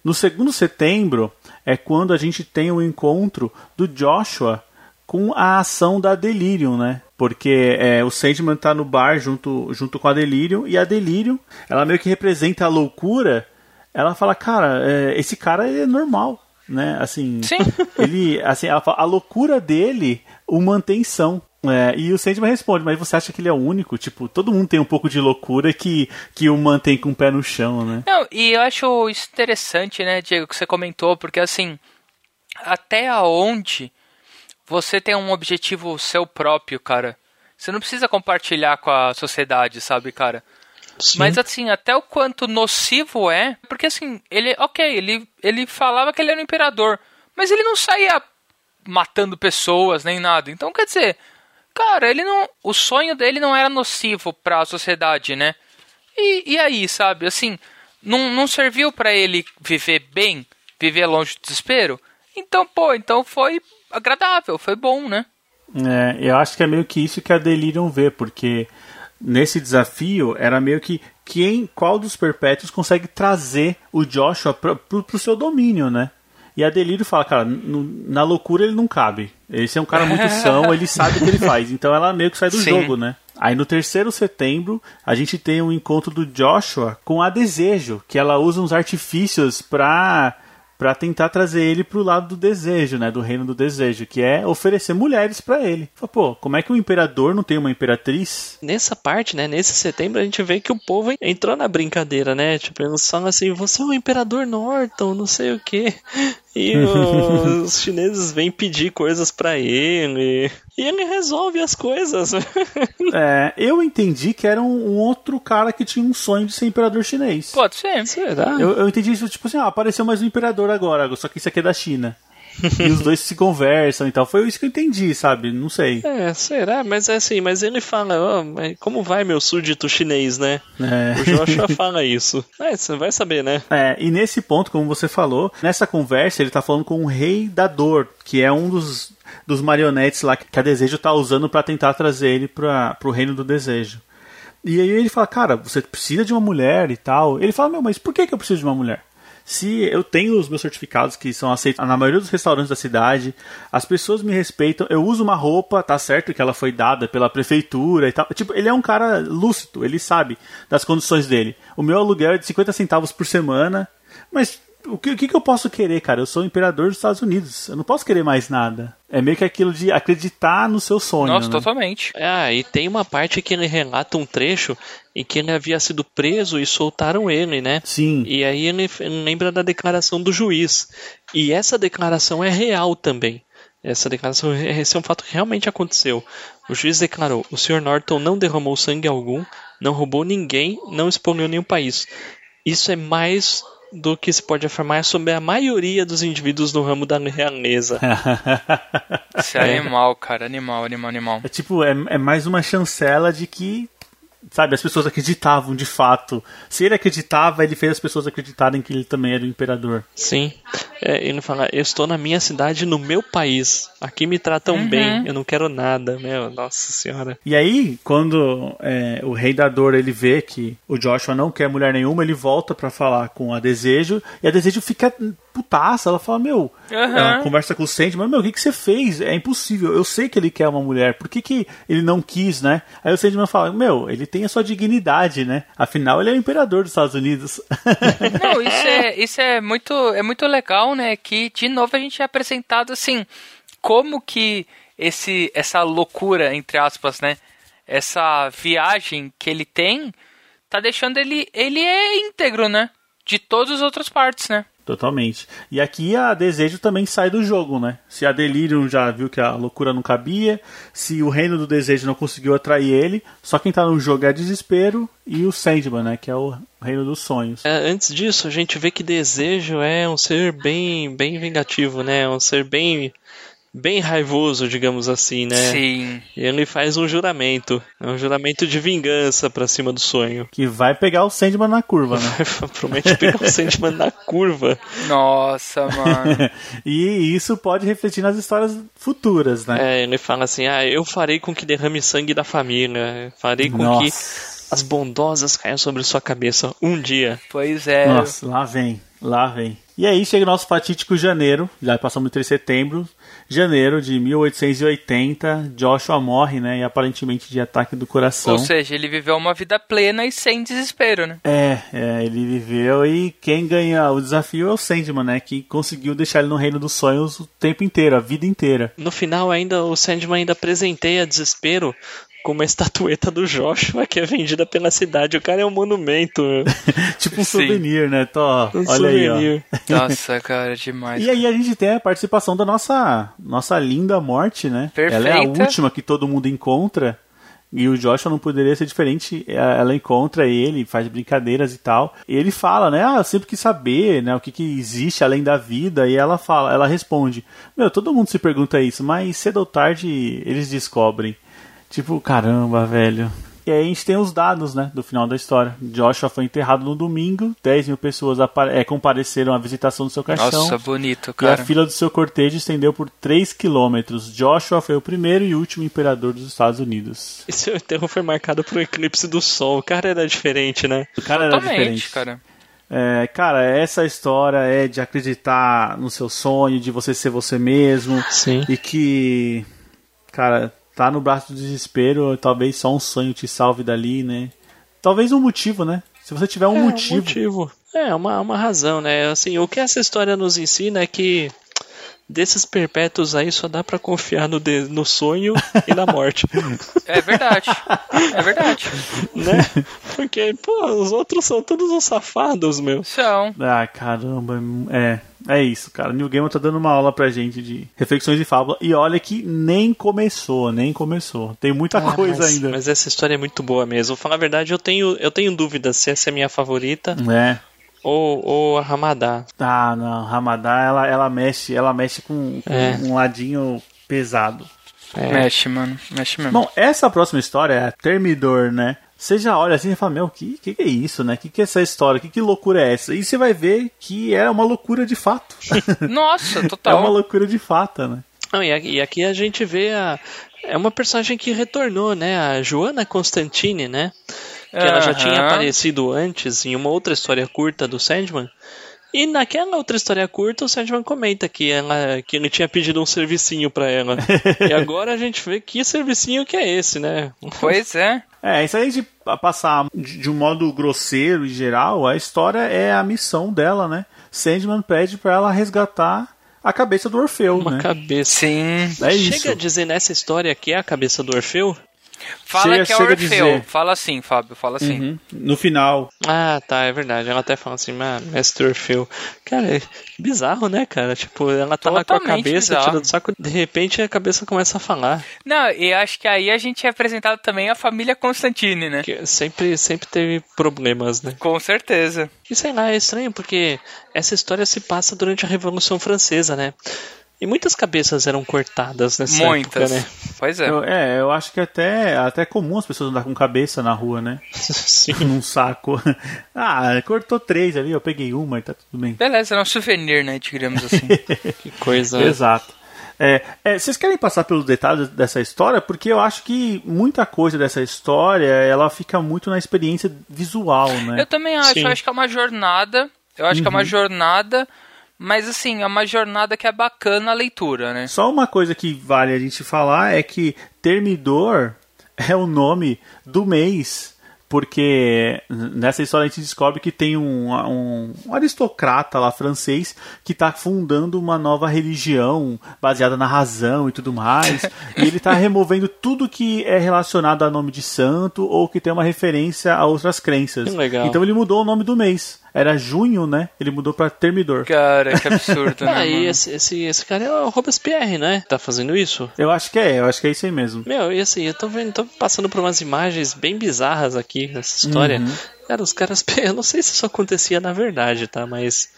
No segundo setembro é quando a gente tem o encontro do Joshua com a ação da Delirium, né? Porque é, o Sandman tá no bar junto, junto com a Delirium e a Delirium, ela meio que representa a loucura. Ela fala, cara, é, esse cara é normal, né? Assim, Sim. ele, assim, fala, a loucura dele o mantém são. É, e o Sandman responde, mas você acha que ele é o único? Tipo, todo mundo tem um pouco de loucura que, que o mantém com o pé no chão, né? Não, e eu acho isso interessante, né, Diego, que você comentou, porque assim, até aonde você tem um objetivo seu próprio, cara. Você não precisa compartilhar com a sociedade, sabe, cara? Sim. Mas assim, até o quanto nocivo é, porque assim, ele, ok, ele, ele falava que ele era um imperador, mas ele não saía matando pessoas nem nada. Então, quer dizer, cara, ele não, o sonho dele não era nocivo para a sociedade, né? E, e aí, sabe, assim, não, não serviu para ele viver bem, viver longe do desespero? Então, pô, então foi agradável, foi bom, né? É, eu acho que é meio que isso que a Delirium vê, porque nesse desafio era meio que quem, qual dos perpétuos consegue trazer o Joshua pro, pro, pro seu domínio, né? E a Delírio fala, cara, na loucura ele não cabe. Esse é um cara muito são, ele sabe o que ele faz. Então ela meio que sai do Sim. jogo, né? Aí no terceiro setembro, a gente tem um encontro do Joshua com a Desejo, que ela usa uns artifícios pra para tentar trazer ele pro lado do desejo, né, do reino do desejo, que é oferecer mulheres para ele. Fala, pô, como é que o imperador não tem uma imperatriz? Nessa parte, né, nesse setembro a gente vê que o povo entrou na brincadeira, né? Tipo, eles falam assim: "Você é o imperador Norton, não sei o quê". E os chineses vêm pedir coisas para ele. E ele resolve as coisas. é, eu entendi que era um, um, outro cara que tinha um sonho de ser imperador chinês. Pode ser. Será? Eu, eu entendi isso, tipo assim, ah, apareceu mais um imperador agora, só que isso aqui é da China e os dois se conversam e tal. Foi isso que eu entendi, sabe? Não sei. É, será? Mas é assim, mas ele fala, oh, como vai meu súdito chinês, né? É. O Joshua fala isso. É, você vai saber, né? É, e nesse ponto, como você falou, nessa conversa ele tá falando com o rei da dor, que é um dos, dos marionetes lá que a Desejo tá usando para tentar trazer ele para pro reino do desejo. E aí ele fala, cara, você precisa de uma mulher e tal. Ele fala, meu, mas por que, que eu preciso de uma mulher? Se eu tenho os meus certificados que são aceitos na maioria dos restaurantes da cidade, as pessoas me respeitam, eu uso uma roupa, tá certo que ela foi dada pela prefeitura e tal. Tipo, ele é um cara lúcido, ele sabe das condições dele. O meu aluguel é de 50 centavos por semana, mas o que, o que, eu posso querer, cara? Eu sou o imperador dos Estados Unidos. Eu não posso querer mais nada. É meio que aquilo de acreditar no seu sonho. Nossa, né? totalmente. Ah, e tem uma parte que ele relata um trecho em que ele havia sido preso e soltaram ele, né? Sim. E aí ele, ele lembra da declaração do juiz. E essa declaração é real também. Essa declaração, esse é um fato que realmente aconteceu. O juiz declarou: o Sr. Norton não derramou sangue algum, não roubou ninguém, não expoliou nenhum país. Isso é mais do que se pode afirmar sobre a maioria dos indivíduos no ramo da realeza. Isso é animal, cara. Animal, animal, animal. É tipo, é, é mais uma chancela de que, sabe, as pessoas acreditavam de fato. Se ele acreditava, ele fez as pessoas acreditarem que ele também era o imperador. Sim. É, ele fala: Eu estou na minha cidade, no meu país. Aqui me tratam Uhum. bem, eu não quero nada. Meu, nossa senhora. E aí, quando é, o rei da dor ele vê que o Joshua não quer mulher nenhuma, ele volta pra falar com a Desejo e a Desejo fica putaça. Ela fala: Meu, Aham. ela conversa com o Sandy, mas meu, o que, que você fez? É impossível. Eu sei que ele quer uma mulher. Por que, que ele não quis, né? Aí o Sandman fala: Meu, ele tem a sua dignidade, né? Afinal, ele é o imperador dos Estados Unidos. Não, isso é, isso é muito, é muito legal, né? Que de novo a gente é apresentado assim, como que esse, essa loucura, entre aspas, né? Essa viagem que ele tem, tá deixando ele, ele é íntegro, né? De todas as outras partes, né? Totalmente. E aqui a Desejo também sai do jogo, né? Se a Delirium já viu que a loucura não cabia, se o Reino do Desejo não conseguiu atrair ele, só quem tá no jogo é Desespero e o Sandman, né? Que é o Reino dos Sonhos. É, antes disso, a gente vê que Desejo é um ser bem, bem vingativo, né? Um ser bem, bem raivoso, digamos assim, né? Sim. E ele faz um juramento. É um juramento de vingança pra cima do sonho. Que vai pegar o Sandman na curva, né? Promete pegar o Sandman na curva. Nossa, mano. e isso pode refletir nas histórias futuras, né? É, ele fala assim: ah, eu farei com que derrame sangue da família. Farei com que Nossa. as bondosas caiam sobre sua cabeça um dia. Pois é. Nossa, lá vem, lá vem. E aí chega o nosso fatídico janeiro, já passamos de 3 de setembro, janeiro de 1880, Joshua morre, né, e aparentemente de ataque do coração. Ou seja, ele viveu uma vida plena e sem desespero, né? É, é, ele viveu e quem ganha o desafio é o Sandman, né, que conseguiu deixar ele no reino dos sonhos o tempo inteiro, a vida inteira. No final, ainda o Sandman ainda presenteia desespero com uma estatueta do Joshua que é vendida pela cidade. O cara é um monumento. tipo um Sim. souvenir, né, Tó? Um Olha aí, ó. souvenir. Nossa, cara, demais. E aí a gente tem a participação da nossa nossa linda morte, né? Perfeita. Ela é a última que todo mundo encontra. E o Joshua não poderia ser diferente. É, Ela encontra ele, faz brincadeiras e tal. E ele fala, né? Ah, eu sempre quis saber, né? O que, que existe além da vida. E ela fala, ela responde: Meu, todo mundo se pergunta isso, mas cedo ou tarde eles descobrem. Tipo, caramba, velho. E aí a gente tem os dados, né, do final da história. Joshua foi enterrado no domingo, 10 mil pessoas é, compareceram à visitação do seu caixão. Nossa, bonito, E a cara. fila do seu cortejo estendeu por 3 quilômetros. Joshua foi o primeiro e último imperador dos Estados Unidos. E seu enterro foi marcado por um eclipse do sol. O cara era diferente, né? O cara era Totalmente, diferente. cara. É, cara, essa história é de acreditar no seu sonho, de você ser você mesmo. Sim. E que, cara, tá no braço do desespero, talvez só um sonho te salve dali, né? Talvez um motivo, né? Se você tiver um é, motivo. Um motivo. É, uma, uma razão, né? Assim, o que essa história nos ensina é que desses perpétuos aí só dá pra confiar no, de- no sonho e na morte. É verdade. É verdade. né? Porque, pô, os outros são todos uns safados, meu. São. Ah, caramba, é. É isso, cara. New Gamer tá dando uma aula pra gente de reflexões e fábula. E olha que nem começou, nem começou. Tem muita coisa mas, ainda. Mas essa história é muito boa mesmo. Falar a verdade, eu tenho, eu tenho dúvidas se essa é a minha favorita É. ou, ou a Ramadá. Ah, não. Ramadá, ela, ela mexe, ela mexe com, com É. um ladinho pesado. É. Mexe, mano. Mexe mesmo. Bom, essa próxima história é a Termidor, né? Você já olha assim e fala, meu, que, que que é isso, né? Que que é essa história? Que que loucura é essa? E você vai ver que é uma loucura de fato. Nossa, é uma total. loucura de fato, né? Não, e, aqui, e aqui a gente vê a. É uma personagem que retornou, né? A Joana Constantine, né? Que ela já tinha aparecido antes em uma outra história curta do Sandman. E naquela outra história curta, o Sandman comenta que, ela, que ele tinha pedido um servicinho pra ela. e agora a gente vê que servicinho que é esse, né? Pois é. É, isso aí de passar de de um modo grosseiro e geral, a história é a missão dela, né? Sandman pede para ela resgatar a cabeça do Orfeu, Uma né? cabeça. Sim. É Chega isso. a dizer nessa história que é a cabeça do Orfeu? Fala Chega- que é Orfeu. Fala assim, Fábio, fala assim. Uhum. No final. Ah, tá, é verdade. Ela até fala assim, ah, mestre Orfeu. Cara, é bizarro, né, cara? Tipo, ela tá lá com a cabeça tirando do saco, de repente a cabeça começa a falar. Não, e acho que aí a gente é apresentado também a família Constantine, né? Que sempre, sempre teve problemas, né? Com certeza. E sei lá, é estranho porque essa história se passa durante a Revolução Francesa, né? E muitas cabeças eram cortadas nessa Muitas. época, né? Pois é. Eu, é, eu acho que até, até é comum as pessoas andar com cabeça na rua, né? Sim. Num saco. ah, cortou três ali, eu peguei uma e tá tudo bem. Beleza, é um souvenir, né? Digamos assim. Que coisa. Exato. É, é, vocês querem passar pelos detalhes dessa história? Porque eu acho que muita coisa dessa história ela fica muito na experiência visual, né? Eu também acho, Sim. eu acho que é uma jornada. Eu acho que é uma jornada, mas assim, é uma jornada que é bacana a leitura, né? Só uma coisa que vale a gente falar é que Termidor é o nome do mês. Porque nessa história a gente descobre que tem um, um, um aristocrata lá francês que está fundando uma nova religião baseada na razão e tudo mais. e ele está removendo tudo que é relacionado a nome de santo ou que tem uma referência a outras crenças. Legal. Então ele mudou o nome do mês. Era junho, né? Ele mudou para Termidor. Cara, que absurdo, né? Ah, e esse, esse, esse cara é o Robespierre, né? Tá fazendo isso? Eu acho que é, eu acho que é isso aí mesmo. Meu, e assim, eu tô vendo, tô passando por umas imagens bem bizarras aqui nessa história. Cara, os caras, eu não sei se isso acontecia na verdade, tá? Mas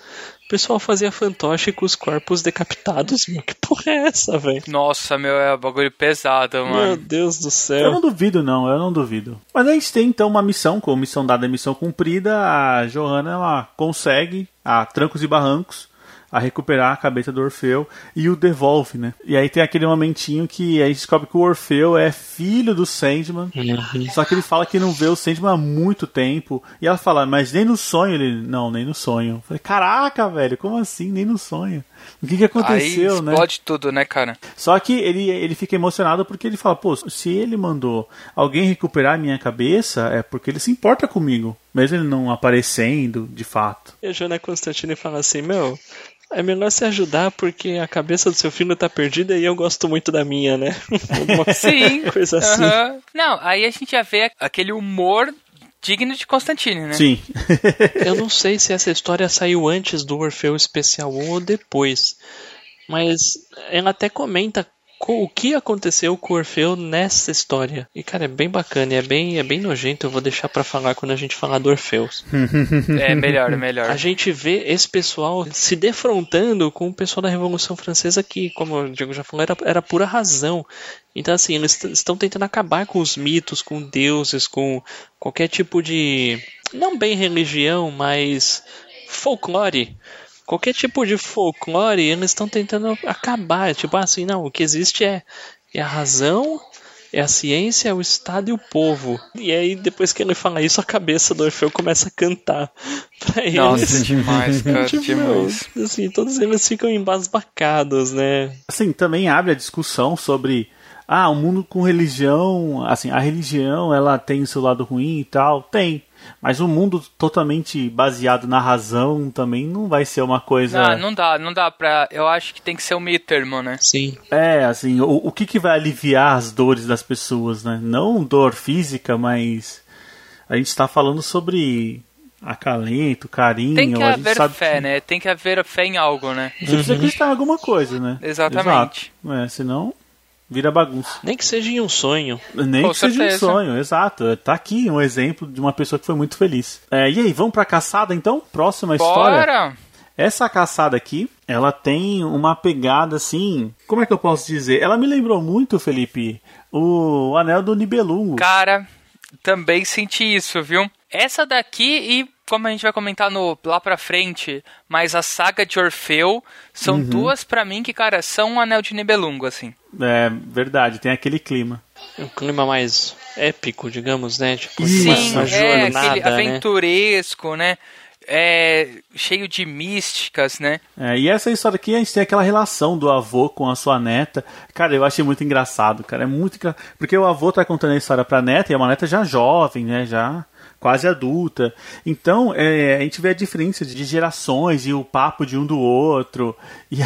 o pessoal fazia fantoche com os corpos decapitados, meu. Que porra é essa, velho? Nossa, meu, é um bagulho pesado, Meu mano. Deus do Eu céu. não duvido, não, eu não duvido. Mas a gente tem então uma missão, com missão dada, missão cumprida, a Johanna ela consegue, a trancos e barrancos, a recuperar a cabeça do Orfeu e o devolve, né? E aí tem aquele momentinho que a gente descobre que o Orfeu é filho do Sandman, só que ele fala que não vê o Sandman há muito tempo. E ela fala, mas nem no sonho ele. Não, nem no sonho. Eu falei, caraca, velho, como assim? Nem no sonho. O que, que Aí aconteceu, né? explode tudo, né, cara? Só que ele, ele fica emocionado porque ele fala, pô, se ele mandou alguém recuperar a minha cabeça, é porque ele se importa comigo, mesmo ele não aparecendo de fato. E a Joana Constantine fala assim, meu, é melhor se ajudar porque a cabeça do seu filho tá perdida e eu gosto muito da minha, né? Sim. coisa assim. aham. Não, aí a gente já vê aquele humor digno de Constantine, né? Sim. Eu não sei se essa história saiu antes do Orfeu Especial 1 ou depois. Mas ela até comenta co- o que aconteceu com o Orfeu nessa história. E, cara, é bem bacana, é bem, é bem nojento. Eu vou deixar pra falar quando a gente falar do Orfeu. É melhor, é melhor. A gente vê esse pessoal se defrontando com o pessoal da Revolução Francesa que, como o Diego já falou, era, era pura razão. Então, assim, eles estão tentando acabar com os mitos, com deuses, com qualquer tipo de. Não bem religião, mas folclore. Qualquer tipo de folclore, eles estão tentando acabar. Tipo assim, não, o que existe é, é a razão, é a ciência, é o Estado e o povo. E aí, depois que ele fala isso, a cabeça do Orfeu começa a cantar pra eles. Nossa, demais, cara, Tipo, demais. meu, assim, todos eles ficam embasbacados, né? Assim, também abre a discussão sobre ah, o mundo com religião, assim, a religião ela tem o seu lado ruim e tal, tem. Mas um mundo totalmente baseado na razão também não vai ser uma coisa. Ah, não dá, não dá pra. Eu acho que tem que ser um meio termo, né? Sim. É, assim, o, o que, que vai aliviar as dores das pessoas, né? Não dor física, mas a gente está falando sobre acalento, carinho. Tem que haver sabe fé, que né? Tem que haver fé em algo, né? Você precisa acreditar em alguma coisa, né? Exatamente. Exato. É, senão vira bagunça. Nem que seja em um sonho. Nem Com que seja um certeza. sonho, exato. Tá aqui um exemplo de uma pessoa que foi muito feliz. É, e aí, vamos pra caçada então? Próxima história. Bora! Essa caçada aqui, ela tem uma pegada assim. Como é que eu posso dizer? Ela me lembrou muito, Felipe, o Anel do Nibelungo. Cara, também senti isso, viu? Essa daqui e como a gente vai comentar no lá pra frente, mas a saga de Orfeu são Uhum. duas pra mim que, cara, são um anel de Nibelungo, assim. É verdade, tem aquele clima. Um clima mais épico, digamos, né? Tipo, Sim, uma, é, jornada, aquele né? aventuresco, né? É, cheio de místicas, né? É, e essa história aqui, a gente tem aquela relação do avô com a sua neta. Cara, eu achei muito engraçado, cara. É muito engraçado. Porque o avô tá contando a história pra neta, e é uma neta já jovem, né? Já quase adulta. Então, é, a gente vê a diferença de gerações e o papo de um do outro. E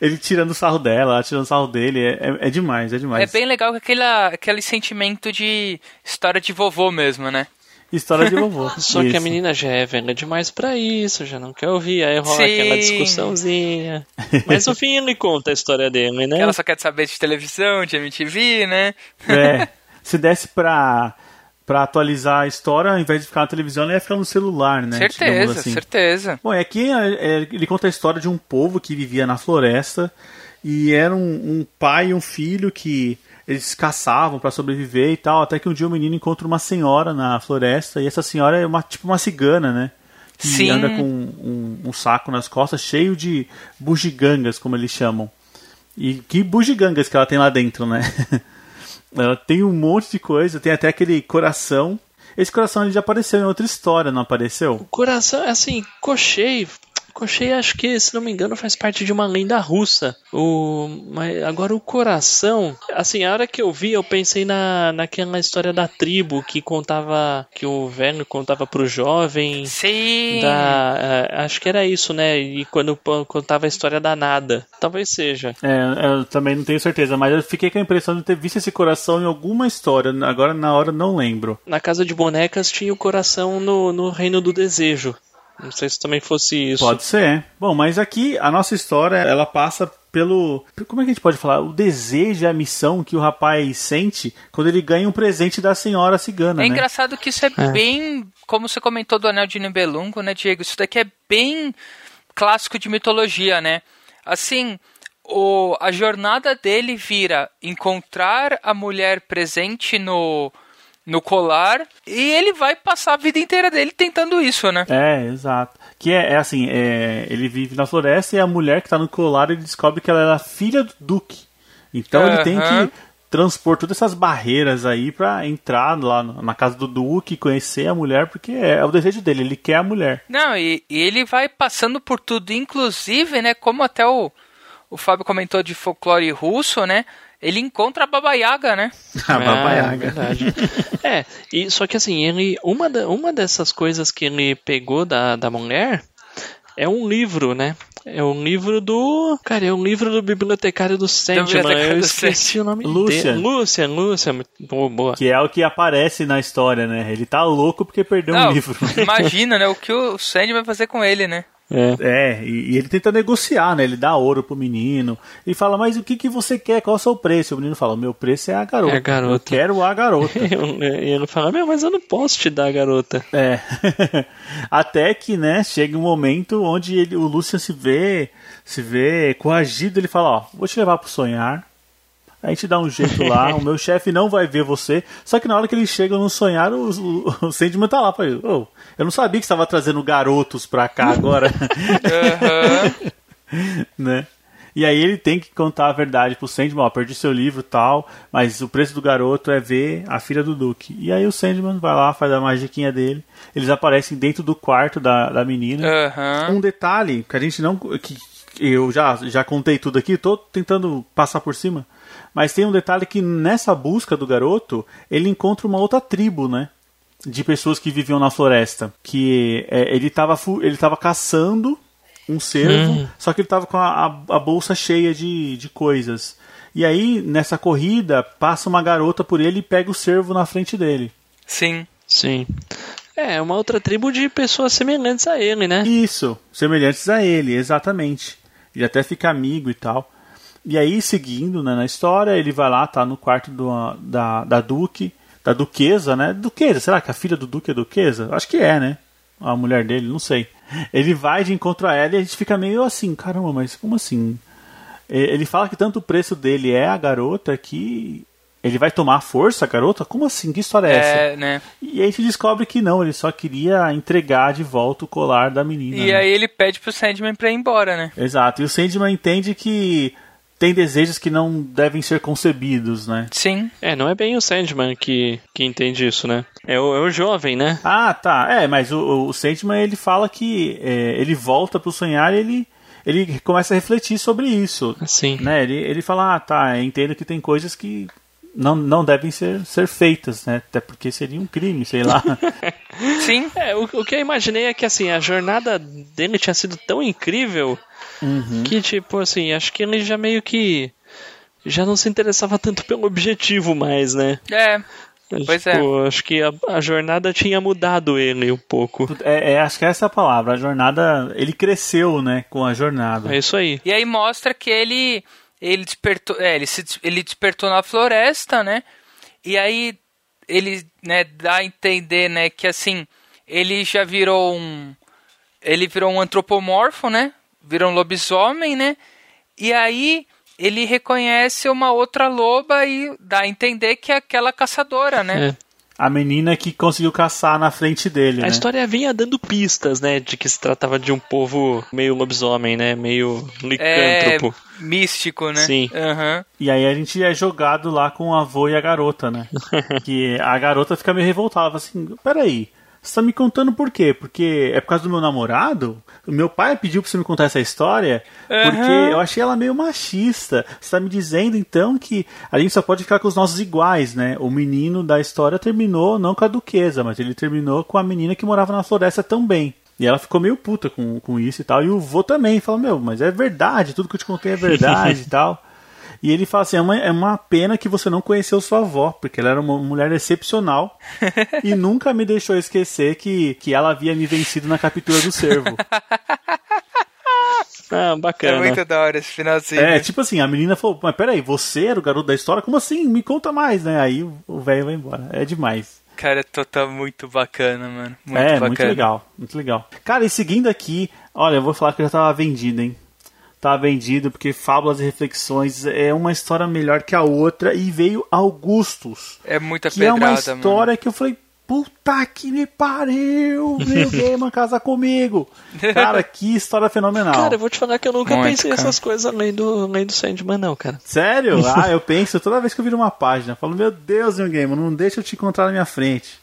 ele tirando sarro dela, ela tirando sarro dele. É, é, é demais, é demais. É bem legal aquele, aquele sentimento de história de vovô mesmo, né? História de vovô. Só isso. que a menina já é velha demais para isso, já não quer ouvir, aí rola Sim. aquela discussãozinha. Mas no fim ele conta a história dele, né? Ela só quer saber de televisão, de MTV, né? É. Se desse pra para atualizar a história, ao invés de ficar na televisão, ele ia ficar no celular, né? Certeza, assim. certeza. Bom, aqui é, é, ele conta a história de um povo que vivia na floresta e era um, um pai e um filho que eles caçavam para sobreviver e tal, até que um dia o menino encontra uma senhora na floresta e essa senhora é uma tipo uma cigana, né? Que Sim. anda com um, um, saco nas costas cheio de bugigangas, como eles chamam. E que bugigangas que ela tem lá dentro, né? Ela tem um monte de coisa, tem até aquele coração. Esse coração ele já apareceu em outra história, não apareceu? O coração, assim, cochei Koshei, acho que, se não me engano, faz parte de uma lenda russa. O, mas agora o coração, assim, a hora que eu vi, eu pensei na, naquela história da tribo que contava, que o velho contava pro jovem. Sim! Da, é, acho que era isso, né? E quando contava a história da nada. Talvez seja. É, eu também não tenho certeza, mas eu fiquei com a impressão de ter visto esse coração em alguma história. Agora, na hora, não lembro. Na Casa de Bonecas tinha o coração no, no Reino do Desejo. Não sei se também fosse isso. Pode ser. Bom, mas aqui a nossa história, ela passa pelo. Como é que a gente pode falar? O desejo e a missão que o rapaz sente quando ele ganha um presente da senhora cigana. É né? engraçado que isso é, é, bem. Como você comentou do Anel de Nibelungo, né, Diego? Isso daqui é bem clássico de mitologia, né? Assim. O, a jornada dele vira encontrar a mulher presente no, no colar e ele vai passar a vida inteira dele tentando isso, né? É, exato. Que é, é assim, é, ele vive na floresta e a mulher que tá no colar ele descobre que ela era filha do Duque. Então uhum. ele tem que transpor todas essas barreiras aí para entrar lá na casa do Duque, conhecer a mulher, porque é, é, o desejo dele, ele quer a mulher. Não, e, e, ele vai passando por tudo, inclusive, né, como até o, o Fábio comentou de folclore russo, né, ele encontra a Baba Yaga, né? a Baba é, Yaga. É, verdade. é, e, só que assim, ele, uma, da, uma dessas coisas que ele pegou da, da mulher é um livro, né? É um livro do. Cara, é um livro do bibliotecário do Sandman. Eu esqueci o nome Lucian. dele. Lucian, Lucian. Boa, boa. Que é o que aparece na história, né? Ele tá louco porque perdeu Não, um livro. Imagina, né? O que o Sandman vai fazer com ele, né? É, é e, e, ele tenta negociar, né? Ele dá ouro pro menino e fala, mas o que, que você quer? Qual é o seu preço? O menino fala, meu preço é a garota. É a garota. Eu quero a garota. e ele fala, meu, mas eu não posso te dar a garota. É. Até que, né, chega um momento onde ele, o Lucian se vê, se vê coagido, ele fala, ó, vou te levar pro sonhar a gente dá um jeito lá, o meu chefe não vai ver você. Só que na hora que eles chegam no sonhar, o, o, o Sandman tá lá. Falei, oh, eu não sabia que estava trazendo garotos pra cá agora. uhum. né? E aí ele tem que contar a verdade pro Sandman, ó, perdi seu livro tal, mas o preço do garoto é ver a filha do Duke. E aí o Sandman vai lá, faz a magiquinha dele, eles aparecem dentro do quarto da, da menina. Uhum. Um detalhe que a gente não... que eu já, já contei tudo aqui, tô tentando passar por cima. Mas tem um detalhe que nessa busca do garoto, ele encontra uma outra tribo, né? De pessoas que viviam na floresta. Que é, ele estava ele tava caçando um cervo, hum. só que ele estava com a, a, a, bolsa cheia de, de coisas. E aí, nessa corrida, passa uma garota por ele e pega o cervo na frente dele. Sim. Sim. É, uma outra tribo de pessoas semelhantes a ele, né? Isso, semelhantes a ele, exatamente. Ele até fica amigo e tal. E aí, seguindo né, na história, ele vai lá, tá no quarto do, da, da Duque, da Duquesa, né? Duquesa, será que a filha do Duque é Duquesa? Acho que é, né? A mulher dele, não sei. Ele vai de encontro a ela e a gente fica meio assim, caramba, mas como assim? Ele fala que tanto o preço dele é a garota que ele vai tomar força, a garota? Como assim? Que história é, é essa? Né? E aí a gente descobre que não, ele só queria entregar de volta o colar da menina. E né? aí ele pede pro Sandman pra ir embora, né? Exato. E o Sandman entende que tem desejos que não devem ser concebidos, né? Sim. É, não é bem o Sandman que, que entende isso, né? É o, é o jovem, né? Ah, tá. É, mas o, o Sandman ele fala que é, ele volta pro sonhar e ele, ele começa a refletir sobre isso. Sim. Né? Ele, ele fala, ah, tá, entendo que tem coisas que não, não devem ser, ser feitas, né? Até porque seria um crime, sei lá. Sim. É, o, o que eu imaginei é que assim, a jornada dele tinha sido tão incrível Uhum. que, tipo, assim, acho que ele já meio que. Já não se interessava tanto pelo objetivo mais, né? É. Pois é. Tipo, Acho que a, a jornada tinha mudado ele um pouco. É, é, acho que essa é a palavra. A jornada. Ele cresceu, né? Com a jornada. É isso aí. E aí mostra que ele ele despertou, é, ele se ele despertou na floresta, né? E aí ele, né, dá a entender, né, que assim, ele já virou um ele virou um antropomorfo, né? Virou um lobisomem, né? E aí ele reconhece uma outra loba e dá a entender que é aquela caçadora, né? É. A menina que conseguiu caçar na frente dele, A né? história vinha dando pistas, né? De que se tratava de um povo meio lobisomem, né? Meio É licântropo. místico, né? Sim. Aham. E aí a gente é jogado lá com o avô e a garota, né? que a garota fica meio revoltada, assim, peraí, você tá me contando por quê? Porque é por causa do meu namorado? O meu pai pediu pra você me contar essa história? Porque Aham. eu achei ela meio machista. Você tá me dizendo, então, que a gente só pode ficar com os nossos iguais, né? O menino da história terminou não com a duquesa, mas ele terminou com a menina que morava na floresta também. E ela ficou meio puta com, com isso e tal. E o vô também falou, meu, mas é verdade, tudo que eu te contei é verdade e tal. E ele fala assim: é uma, é uma pena que você não conheceu sua avó, porque ela era uma mulher excepcional e nunca me deixou esquecer que, que ela havia me vencido na captura do cervo. Ah, É bacana. muito da hora esse finalzinho. É, tipo assim, a menina falou: Mas peraí, você era o garoto da história? Como assim? Me conta mais, né? Aí o- velho vai embora. É demais. Cara, tá, tá muito bacana, mano. Muito é, bacana. muito legal, muito legal. Cara, e seguindo aqui, olha, eu vou falar que eu já tava vendido, hein? Tava vendido, porque Fábulas e Reflexões é uma história melhor que a outra e veio Augustus. É muita que é pedrada, uma história que eu falei, puta que me pariu, meu Gaiman casa comigo. Cara, que história fenomenal. Cara, eu vou te falar que eu nunca Muito, pensei cara. essas coisas além do, além do Sandman, não, cara. Sério? Ah, eu penso toda vez que eu viro uma página, eu falo, meu Deus, meu Gaiman, não deixa eu te encontrar na minha frente.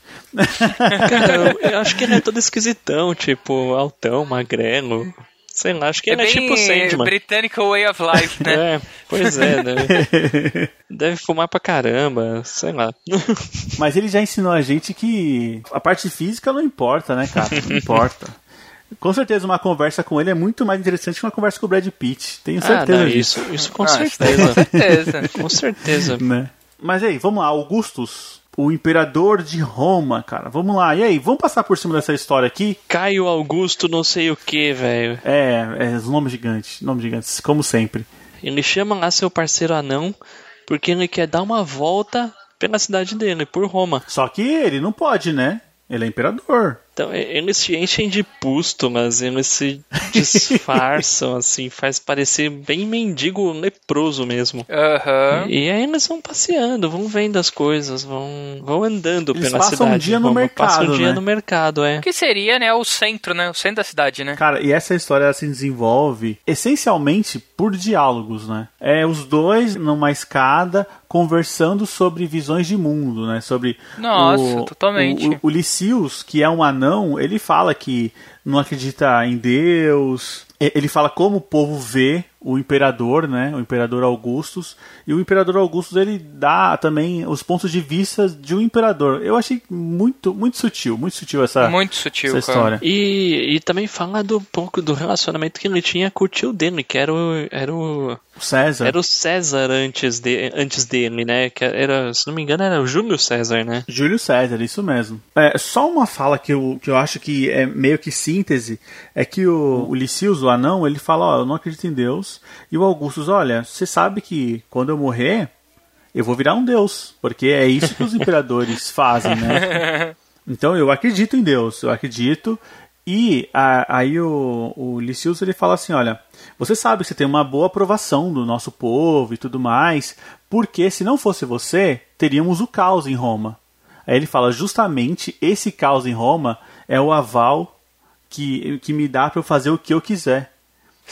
Cara, eu, eu acho que ele é todo esquisitão, tipo, altão, magrelo. Sei lá, acho que É ele é, bem tipo Sandman. Britânico Way of Life, né? É, pois é, deve, deve fumar pra caramba, sei lá. Mas ele já ensinou a gente que a parte física não importa, né, cara? Não importa. Com certeza uma conversa com ele é muito mais interessante que uma conversa com o Brad Pitt. Tenho Ah, certeza não, disso. isso, isso com Ah, certeza. Com certeza. Com certeza. Né? Mas aí, vamos lá, Augustus, o imperador de Roma, cara. Vamos lá. E aí, vamos passar por cima dessa história aqui? Caio Augusto não sei o que, velho. É, é os nomes gigantes, nomes gigantes, como sempre. Ele chama lá seu parceiro anão porque ele quer dar uma volta pela cidade dele, por Roma. Só que ele não pode, né? Ele é imperador. Então, e- eles se enchem de pústulas, eles se disfarçam, assim, faz parecer bem mendigo leproso mesmo. Aham. E aí eles vão passeando, vão vendo as coisas, vão, vão andando Eles pela passam um cidade. dia no. Passam mercado, um dia né? no mercado, é. Que seria, né, o centro, né? O centro da cidade, né? Cara, e essa história ela se desenvolve essencialmente por diálogos, né? É os dois numa escada conversando sobre visões de mundo, né? Sobre Nossa, o, totalmente. O, o, que é um anão, ele fala que não acredita em Deus. Ele fala como o povo vê o imperador, né? O imperador Augustus. E o imperador Augustus ele dá também os pontos de vista de um imperador. Eu achei muito, muito sutil, muito sutil essa, Muito sutil, essa história. E, e também fala do pouco do relacionamento que ele tinha com o tio dele, que era o, era o, O César. era o César antes, de, antes dele, né? Que era, se não me engano, era o Júlio César, né? Júlio César, isso mesmo. É, só uma fala que eu, que eu acho que é meio que síntese é que o, o Lycius, o anão, ele fala, ó, eu não acredito em Deus. E o Augustus, olha, você sabe que quando eu morrer, eu vou virar um deus, porque é isso que os imperadores fazem, né? Então eu acredito em Deus, eu acredito. E a- aí o, o Lycius ele fala assim, olha, você sabe que você tem uma boa aprovação do nosso povo e tudo mais, porque se não fosse você, teríamos o caos em Roma. Aí ele fala, justamente esse caos em Roma é o aval que, que me dá para eu fazer o que eu quiser.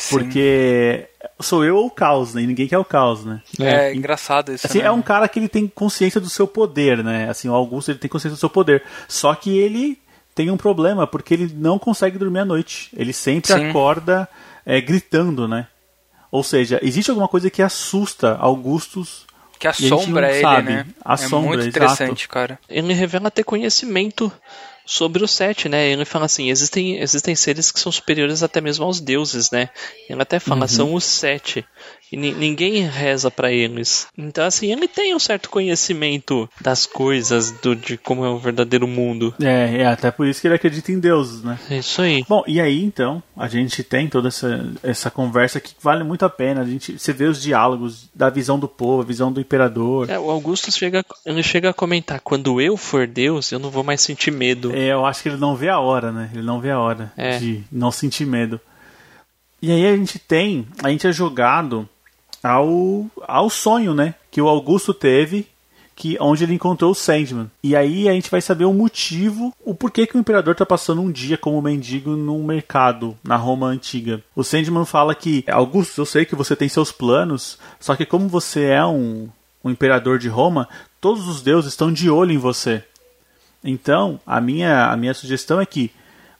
Porque sou eu ou o caos, né? E ninguém quer o caos, né? É, engraçado isso, Assim, né? é um cara que ele tem consciência do seu poder, né? Assim, o Augusto ele tem consciência do seu poder. Só que ele tem um problema, porque ele não consegue dormir à noite. Ele sempre Sim. acorda é, gritando, né? Ou seja, existe alguma coisa que assusta Augustus. Que e a gente assombra não ele, sabe. né? Assombra, é muito exato. interessante, cara. Ele revela ter conhecimento sobre o Sete, né? Ele fala assim, existem, existem seres que são superiores até mesmo aos deuses, né? Ele até fala, uhum. são os Sete. E ninguém reza para eles. Então, assim, ele tem um certo conhecimento das coisas, do, de como é o verdadeiro mundo. É, é até por isso que ele acredita em deuses, né? É isso aí. Bom, e aí, então, a gente tem toda essa, essa conversa que vale muito a pena. A gente, você vê os diálogos da visão do povo, a visão do imperador. É, o Augusto chega, ele chega a comentar, quando eu for Deus, eu não vou mais sentir medo. É, eu acho que ele não vê a hora, né? Ele não vê a hora é. de não sentir medo. E aí a gente tem, a gente é jogado ao, ao sonho, né? Que o Augusto teve, que onde ele encontrou o Sandman. E aí a gente vai saber o motivo, o porquê que o imperador está passando um dia como mendigo num mercado na Roma antiga. O Sandman fala que Augusto, eu sei que você tem seus planos, só que como você é um, um imperador de Roma, todos os deuses estão de olho em você. Então, a minha, a minha sugestão é que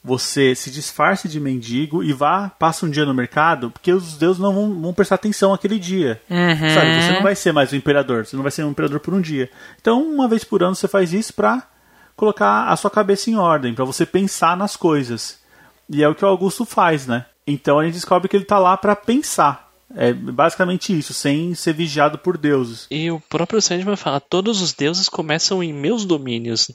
você se disfarce de mendigo e vá, passa um dia no mercado, porque os deuses não vão, vão prestar atenção aquele dia. Uhum. Sabe? Você não vai ser mais o imperador, você não vai ser um imperador por um dia. Então, uma vez por ano você faz isso pra colocar a sua cabeça em ordem, para você pensar nas coisas. E é o que o Augusto faz, né? Então a gente descobre que ele tá lá para pensar. É basicamente isso, sem ser vigiado por deuses. E o próprio Sandman fala: todos os deuses começam em meus domínios.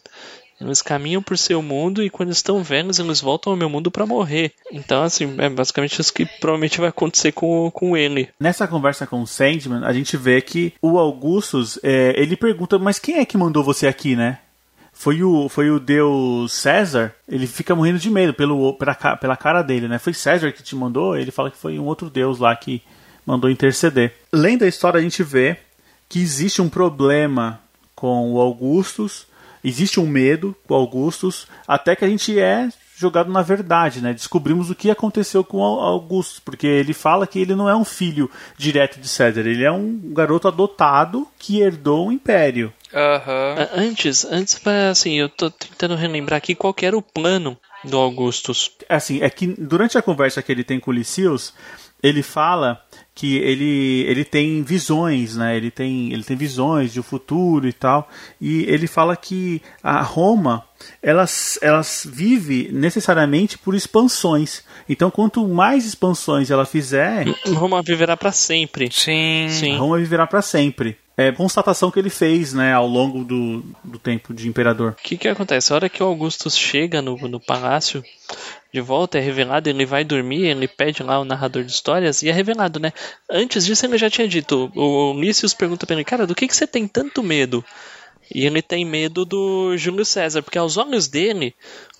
Eles caminham por seu mundo e quando estão velhos eles voltam ao meu mundo para morrer. Então, assim, é basicamente isso que provavelmente vai acontecer com, com ele. Nessa conversa com o Sandman, a gente vê que o Augustus, é, ele pergunta, mas quem é que mandou você aqui, né? Foi o, foi o deus César, ele fica morrendo de medo pelo, pela, pela cara dele, né? Foi César que te mandou? Ele fala que foi um outro deus lá que mandou interceder. Lendo a história, a gente vê que existe um problema com o Augustus existe um medo com Augustus, até que a gente é jogado na verdade, né? Descobrimos o que aconteceu com Augustus, porque ele fala que ele não é um filho direto de César, ele é um garoto adotado que herdou um império. Uhum. Antes, antes, assim, eu tô tentando relembrar aqui qual era o plano do Augustus. Assim, é que durante a conversa que ele tem com o Lysius, ele fala que ele, ele tem visões, né? Ele tem, ele tem visões de um futuro e tal. E ele fala que a Roma, elas, elas vive necessariamente por expansões. Então, quanto mais expansões ela fizer, Roma viverá para sempre. Sim. Sim. Roma viverá para sempre é, constatação que ele fez, né, ao longo do, do tempo de imperador. O que que acontece? A hora que o Augustus chega no, no palácio, de volta é revelado, ele vai dormir, ele pede lá o narrador de histórias e é revelado, né? Antes disso ele já tinha dito, o Lícius pergunta pra ele, cara, do que que você tem tanto medo? E ele tem medo do Júlio César, porque aos olhos dele,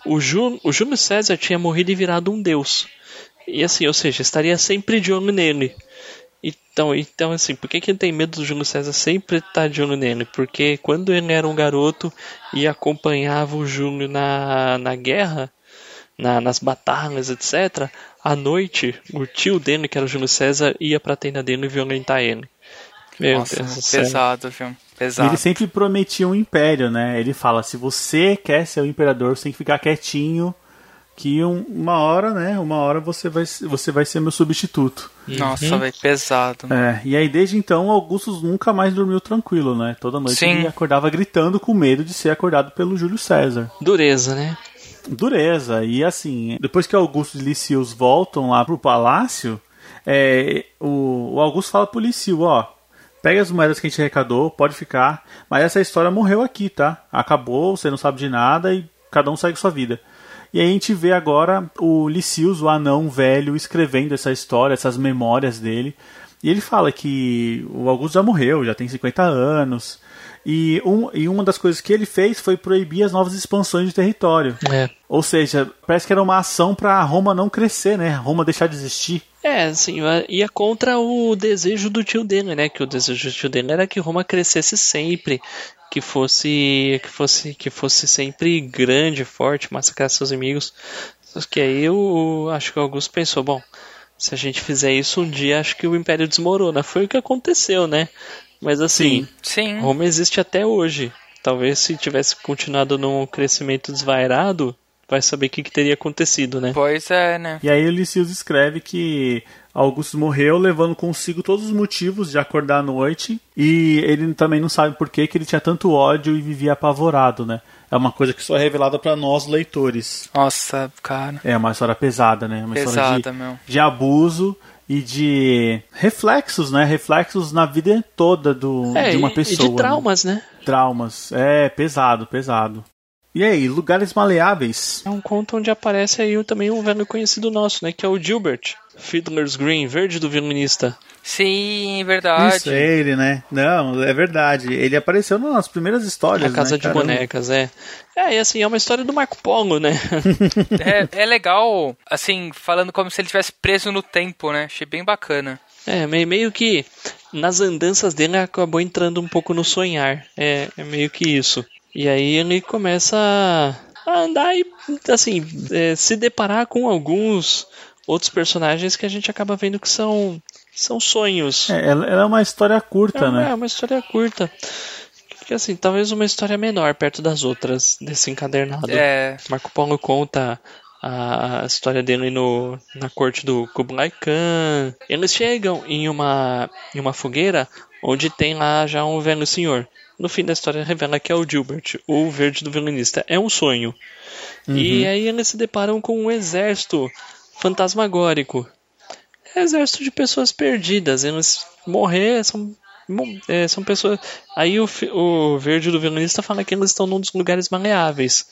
o, Ju, o Júlio César tinha morrido e virado um deus. E assim, ou seja, estaria sempre de olho nele. Então, então assim, por que, que ele tem medo do Júlio César sempre estar tá de olho nele? Porque quando ele era um garoto e acompanhava o Júlio na, na guerra, na, nas batalhas, etc., à noite, o tio dele, que era o Júlio César, ia pra tenda dele e violentar ele. Meu Nossa, Deus pesado, viu? Pesado. Ele sempre prometia um império, né? Ele fala: se você quer ser o imperador, você tem que ficar quietinho que um, uma hora, né? Uma hora você vai, você vai ser meu substituto. Nossa, uhum. pesado. É, e aí desde então Augustus nunca mais dormiu tranquilo, né? Toda noite Sim. ele acordava gritando com medo de ser acordado pelo Júlio César. Dureza, né? Dureza. E assim, depois que Augusto e Licius voltam lá pro palácio, é, o, o Augusto fala pro Licio, ó, pega as moedas que a gente arrecadou, pode ficar, mas essa história morreu aqui, tá? Acabou, você não sabe de nada e cada um segue sua vida. E aí a gente vê agora o Lysius, o anão velho, escrevendo essa história, essas memórias dele. E ele fala que o Augusto já morreu, já tem 50 anos. E, um, e uma das coisas que ele fez foi proibir as novas expansões de território. É. Ou seja, parece que era uma ação para Roma não crescer, né? Roma deixar de existir. É, assim, ia contra o desejo do tio dele, né? Que o desejo do tio dele era que Roma crescesse sempre, que fosse que fosse que fosse sempre grande, forte, massacrar seus inimigos. Só que aí eu acho que o Augusto pensou, bom, se a gente fizer isso um dia, acho que o Império desmorona. Foi o que aconteceu, né? Mas assim, sim, sim. Roma existe até hoje. Talvez se tivesse continuado num crescimento desvairado, vai saber o que, que, teria acontecido, né? Pois é, né? E aí o Lysius escreve que Augustus morreu, levando consigo todos os motivos de acordar à noite. E ele também não sabe por que, que ele tinha tanto ódio e vivia apavorado, né? É uma coisa que só é revelada para nós, leitores. Nossa, cara. É uma história pesada, né? Uma Pesada, história meu. de, de abuso e de reflexos, né? Reflexos na vida toda do, É, de uma pessoa. e de traumas, né? né? Traumas. É, pesado, pesado. E aí, lugares maleáveis? É um conto onde aparece aí também um velho conhecido nosso, né? Que é o Gilbert. Fiddler's Green, verde do violinista. Sim, verdade. Isso, é ele, né? Não, é verdade. Ele apareceu nas primeiras histórias, A Casa né? de Caramba. Bonecas, é. É, e assim, é uma história do Marco Polo, né? É, é legal, assim, falando como se ele tivesse preso no tempo, né? Achei bem bacana. É, meio, meio que nas andanças dele acabou entrando um pouco no sonhar. É, é meio que isso. E aí ele começa a andar e, assim, é, se deparar com alguns outros personagens que a gente acaba vendo que são, são sonhos. É, ela, ela é uma história curta, É né? é uma história curta. Que assim, talvez uma história menor perto das outras desse encadernado. É, Marco Polo conta a, história dele no, na corte do Kublai Khan. Eles chegam em uma, em uma fogueira onde tem lá já um velho senhor. No fim da história revela que é o Gilbert, o verde do violinista. É um sonho. E aí eles se deparam com um exército fantasmagórico. É exército de pessoas perdidas. Eles morrer são é, são pessoas. Aí o, o verde do violinista fala que eles estão num dos lugares maleáveis.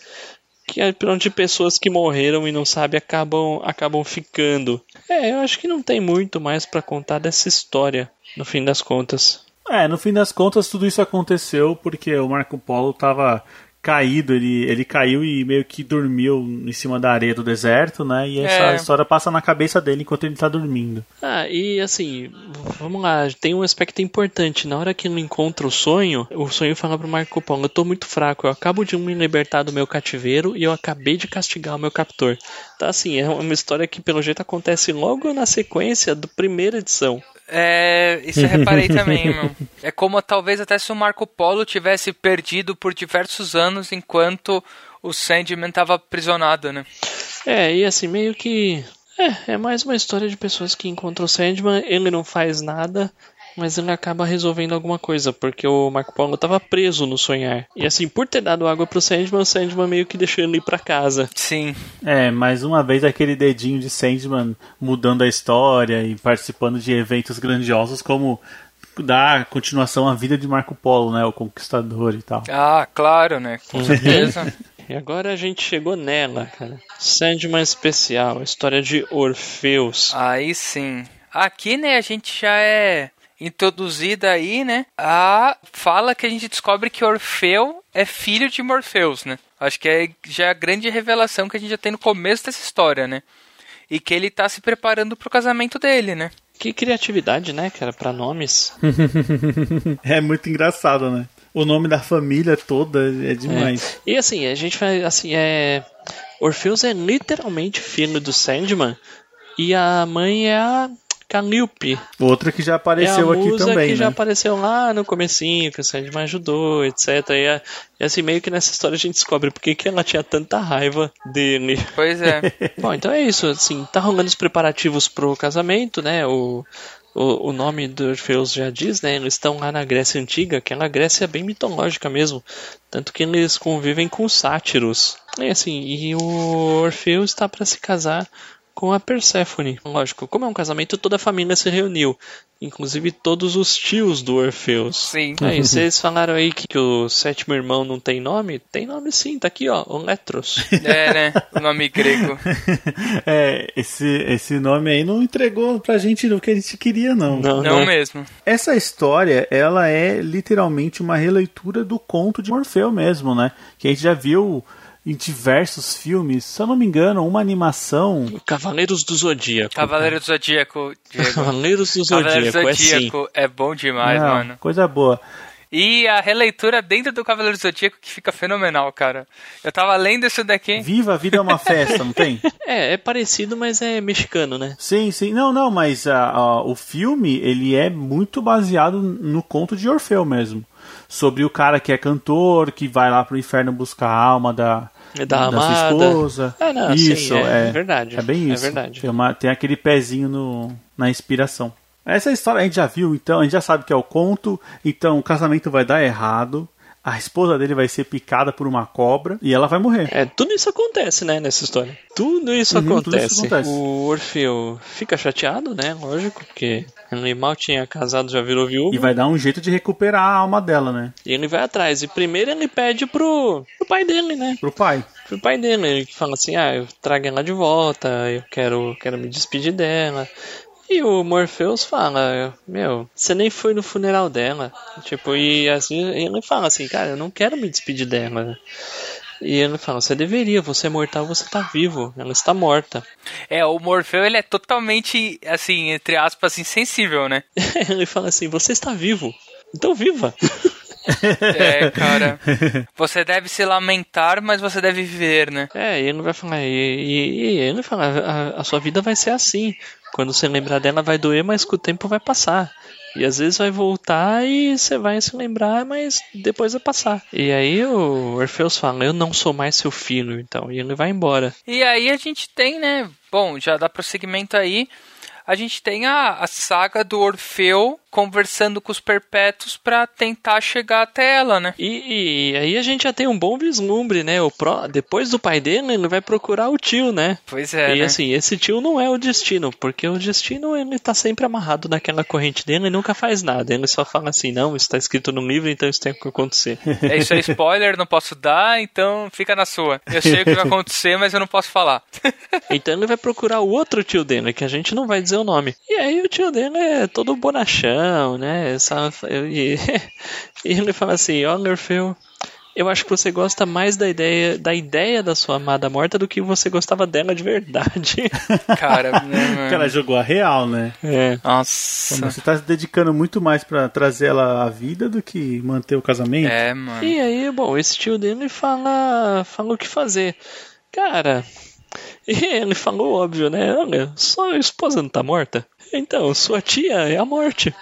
Que é onde pessoas que morreram e não sabem acabam, acabam ficando. É, eu acho que não tem muito mais pra contar dessa história, no fim das contas. É, no fim das contas, tudo isso aconteceu porque o Marco Polo tava caído, ele, ele caiu e meio que dormiu em cima da areia do deserto, né? E essa É. história passa na cabeça dele enquanto ele tá dormindo. Ah, e assim, vamos lá, tem um aspecto importante. Na hora que ele encontra o sonho, o sonho fala pro Marco Polo: Eu tô muito fraco, eu acabo de me libertar do meu cativeiro e eu acabei de castigar o meu captor. Tá assim, é uma história que pelo jeito acontece logo na sequência da primeira edição. É, isso eu reparei também, meu. É como talvez até se o Marco Polo tivesse perdido por diversos anos enquanto o Sandman tava aprisionado, né? É, e assim, meio que. É, é mais uma história de pessoas que encontram o Sandman, ele não faz nada, mas ele acaba resolvendo alguma coisa, porque o Marco Polo tava preso no sonhar. E assim, por ter dado água pro Sandman, o Sandman meio que deixou ele ir pra casa. Sim. É, mais uma vez aquele dedinho de Sandman mudando a história e participando de eventos grandiosos como dar continuação à vida de Marco Polo, né? O Conquistador e tal. Ah, claro, né? Com certeza. E agora a gente chegou nela, cara. Sandman especial, história de Orfeus. Aí sim. Aqui, né, a gente já é introduzida aí, né, a fala que a gente descobre que Orfeu é filho de Morpheus, né? Acho que é já é a grande revelação que a gente já tem no começo dessa história, né? E que ele tá se preparando pro casamento dele, né? Que criatividade, né, cara, pra nomes. É muito engraçado, né? O nome da família toda é demais. E assim, a gente vai, assim, é... Orfeus é literalmente filho do Sandman e a mãe é a Calliope. Outra que já É a apareceu aqui musa também, que já né? apareceu lá no comecinho, que o Sandman ajudou, etc. E, a- e assim, meio que nessa história a gente descobre por que, que ela tinha tanta raiva dele. Pois é. Bom, então é isso, assim, tá rolando os preparativos pro casamento, né? O, o, o nome do Orfeus já diz, né? Eles estão lá na Grécia Antiga, que é uma Grécia bem mitológica mesmo. Tanto que eles convivem com sátiros. E assim, e o Orfeu está para se casar com a Perséfone. Lógico, como é um casamento, toda a família se reuniu. Inclusive todos os tios do Orfeus. Sim. Aí, vocês falaram aí que, que o sétimo irmão não tem nome? Tem nome sim, tá aqui, ó, o Letros. É, né? O nome grego. é, esse, esse nome aí não entregou pra gente o que a gente queria, não. Não, Não né? mesmo. Essa história, ela é literalmente uma releitura do conto de Morfeu mesmo, né? Que a gente já viu em diversos filmes. Se eu não me engano, uma animação. Cavaleiros do Zodíaco. Cavaleiro do Zodíaco, Diego. Cavaleiros do Cavaleiro Zodíaco, do é sim. Zodíaco é bom demais, Não, mano. Coisa boa. E a releitura dentro do Cavaleiro do Zodíaco que fica fenomenal, cara. Eu tava lendo isso daqui. Viva a vida é uma festa, não tem? É, é parecido, mas é mexicano, né? Sim, sim. Não, não, mas ah, ah, o filme, ele é muito baseado no conto de Orfeu mesmo. Sobre o cara que é cantor, que vai lá pro inferno buscar a alma da, É da sua amada. esposa. Ah, não, isso, sim, é, é, é verdade. É bem É isso. verdade. Tem, uma- tem aquele pezinho no, na inspiração. Essa história a gente já viu, então, a gente já sabe que é o conto, então o casamento vai dar errado, a esposa dele vai ser picada por uma cobra e ela vai morrer. É, tudo isso acontece, né, nessa história. Tudo isso, Uhum, tudo acontece. isso acontece. O Orfeu fica chateado, né, lógico, porque ele mal tinha casado, já virou viúvo. E vai dar um jeito de recuperar a alma dela, né? E ele vai atrás. E primeiro ele pede pro, pro pai dele, né? Pro pai. Pro pai dele. Ele fala assim: ah, eu trago ela de volta, eu quero, quero me despedir dela. E o Morpheus fala: Meu, você nem foi no funeral dela. Tipo, e assim, ele fala assim: Cara, eu não quero me despedir dela. E ele fala: Você deveria, você é mortal, você tá vivo. Ela está morta. É, o Morfeu, ele é totalmente, assim, entre aspas, insensível, né? ele fala assim: Você está vivo. Então viva! É, cara. Você deve se lamentar, mas você deve viver, né? É, e ele vai falar, e, e, e ele fala, a, a sua vida vai ser assim. Quando você lembrar dela vai doer, mas com o tempo vai passar. E às vezes vai voltar e você vai se lembrar, mas depois vai passar. E aí o Orfeus fala, eu não sou mais seu filho, então. E ele vai embora. E aí a gente tem, né? Bom, já dá prosseguimento aí. A gente tem a, a saga do Orfeu conversando com os perpétuos pra tentar chegar até ela, né? E, e aí a gente já tem um bom vislumbre, né? O pró, depois do pai dele, ele vai procurar o tio, né? Pois é, e né? assim, esse tio não é o destino, porque o destino ele tá sempre amarrado naquela corrente dele e nunca faz nada. Ele só fala assim, não, isso tá escrito no livro, então isso tem que acontecer. É isso é spoiler, não posso dar, então fica na sua. Eu sei o que vai acontecer, mas eu não posso falar. Então ele vai procurar o outro tio dele, que a gente não vai dizer o nome. E aí o tio dele é todo bonachão, né? Essa, e, e ele fala assim, ó Orfeu, eu acho que você gosta mais da ideia, da ideia da sua amada morta do que você gostava dela de verdade. Cara, né, mano? Cara jogou a real, né? É. Nossa. Você tá se dedicando muito mais pra trazer ela à vida do que manter o casamento. É, mano. E aí, bom, esse tio dele fala, fala o que fazer. Cara, e ele falou óbvio, né? Olha, sua esposa não tá morta? Então, sua tia é a morte.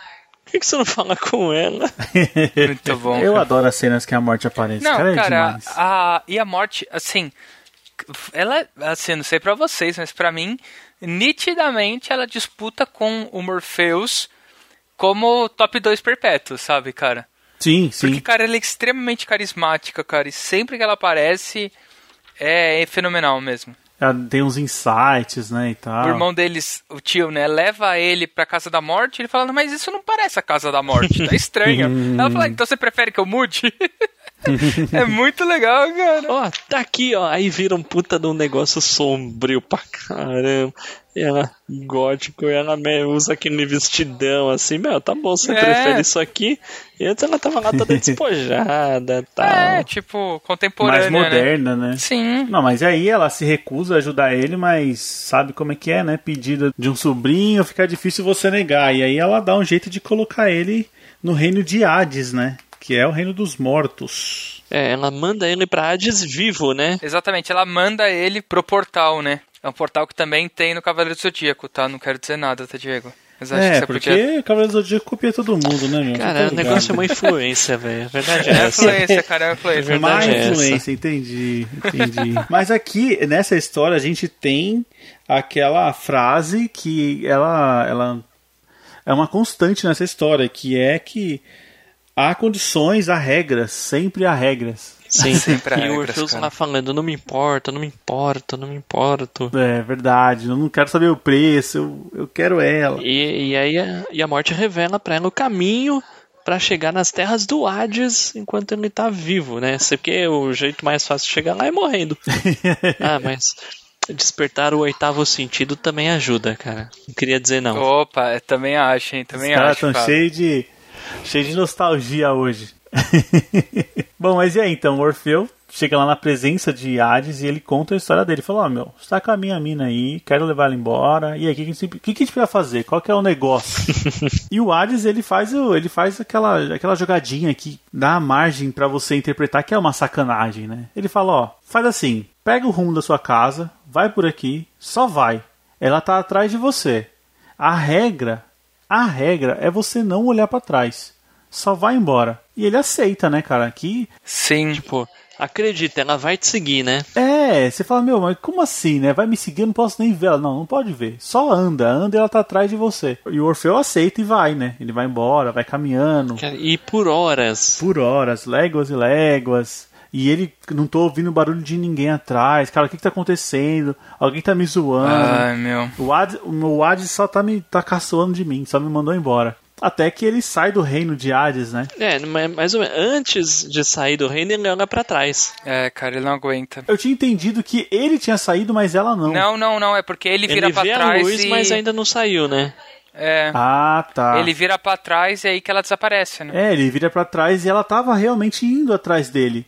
Por que, que você não fala com ela? Muito bom. Eu cara. adoro as cenas que a morte aparece. Não, cara, é cara, demais. a, e a morte, assim, ela, assim, não sei pra vocês, mas pra mim, nitidamente ela disputa com o Morpheus como top 2 perpétuo, sabe, cara? Sim, sim. Porque, cara, ela é extremamente carismática, cara, e sempre que ela aparece é, é fenomenal mesmo. Ela tem uns insights, né, e tal. O irmão deles, o tio, né, leva ele pra casa da morte, ele fala, mas isso não parece a casa da morte, tá estranho. Ela fala, então você prefere que eu mude? é muito legal, cara. Ó, tá aqui, ó. Aí vira um puta de um negócio sombrio pra caramba. E ela, gótico, e ela usa aquele vestidão assim, meu, tá bom, você É. prefere isso aqui? E antes ela tava lá toda despojada tal. É, tipo, contemporânea, mais moderna, né? né? Sim. Não, mas aí ela se recusa a ajudar ele, mas sabe como é que é, né? Pedido de um sobrinho, fica difícil você negar. E aí ela dá um jeito de colocar ele no reino de Hades, né? Que é o reino dos mortos. É, ela manda ele pra Hades vivo, né? Exatamente, ela manda ele pro portal, né? É um portal que também tem no Cavaleiro do Zodíaco, tá? Não quero dizer nada, tá, Diego? Mas acho que é, você porque podia... o Cavaleiro do Zodíaco copia todo mundo, né, meu? Cara, tá o negócio é uma influência, velho. A verdade é É essa. influência, cara, é influência. verdade Mais é influência, entendi, entendi. Mas aqui, nessa história, a gente tem aquela frase que ela, ela é uma constante nessa história, que é que há condições, há regras, sempre há regras. Sim, Sempre há e o regras, Orfeus lá falando, não me importa, não me importa, não me importo. É verdade, eu não quero saber o preço, eu, eu quero ela. E, e aí a, e a morte revela pra ela o caminho pra chegar nas terras do Hades enquanto ele tá vivo, né? Sei porque o jeito mais fácil de chegar lá é morrendo. ah, mas despertar o oitavo sentido também ajuda, cara. Não queria dizer não. Opa, também acho, hein? Também Os caras acho, estão cara. cheios de, cheio de nostalgia hoje. Bom, mas e aí então? O Orfeu chega lá na presença de Hades e ele conta a história dele. Fala: Ó, meu, você tá com a minha mina aí, quero levar ela embora. E aí, o que, que, a gente- o que que a gente precisa fazer? Qual que é o negócio? e o Hades, ele faz, o, ele faz aquela, aquela jogadinha que dá margem pra você interpretar que é uma sacanagem, né? Ele fala: Ó, faz assim, pega o rumo da sua casa, vai por aqui, só vai. Ela tá atrás de você. A regra, a regra é você não olhar pra trás. só vai embora. E ele aceita, né, cara? Que Sim. Tipo, acredita, ela vai te seguir, né? é, você fala, meu, mas como assim, né? Vai me seguir, eu não posso nem ver ela. Não, não pode ver. Só anda, anda e ela tá atrás de você. E o Orfeu aceita e vai, né? Ele vai embora, vai caminhando Cara, E por horas. por horas, léguas e léguas. E ele não tô ouvindo barulho de ninguém atrás. Cara, o que que tá acontecendo? Alguém tá me zoando. Ai, meu. O Hades, o meu Hades só tá me tá caçoando de mim, só me mandou embora. Até que ele sai do reino de Hades, né? É, mas mais ou menos, antes de sair do reino, ele anda pra trás. É, cara, ele não aguenta. Eu tinha entendido que ele tinha saído, mas ela não. Não, não, não. É porque ele vira Ele pra vê a trás luz, e... mas ainda não saiu, né? É. Ah, tá. Ele vira pra trás e é aí que ela desaparece, né? É, ele vira pra trás e ela tava realmente indo atrás dele.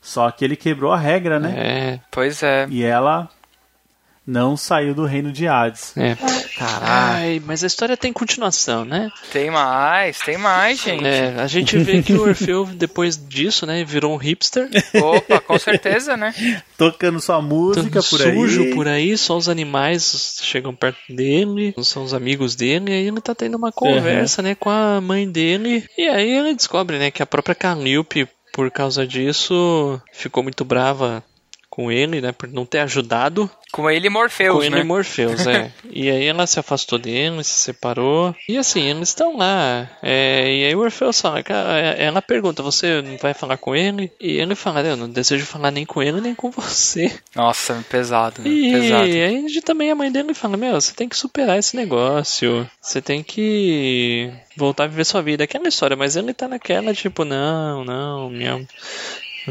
Só que ele quebrou a regra, né? É, Pois é. E ela não saiu do reino de Hades. é. Caralho. Ai, mas a história tem continuação, né? Tem mais, tem mais, gente. É, a gente vê que o Orfeu, depois disso, né, virou um hipster. Opa, com certeza, né? Tocando sua música por aí. sujo por aí, só os animais chegam perto dele, são os amigos dele, e aí ele tá tendo uma conversa, né, com a mãe dele. E aí ele descobre, né, que a própria Calliope, por causa disso, ficou muito brava com ele, né, por não ter ajudado Com ele e Morpheus, com ele né? e Morpheus, é. e aí ela se afastou dele, se separou. E assim, eles estão lá. É, e aí o Orfeus fala, é, ela pergunta, você não vai falar com ele? E ele fala, eu não desejo falar nem com ele nem com você. Nossa, pesado, né? E pesado. aí também a mãe dele fala, meu, você tem que superar esse negócio. Você tem que voltar a viver sua vida. Aquela história, mas ele tá naquela, tipo, não, não, minha,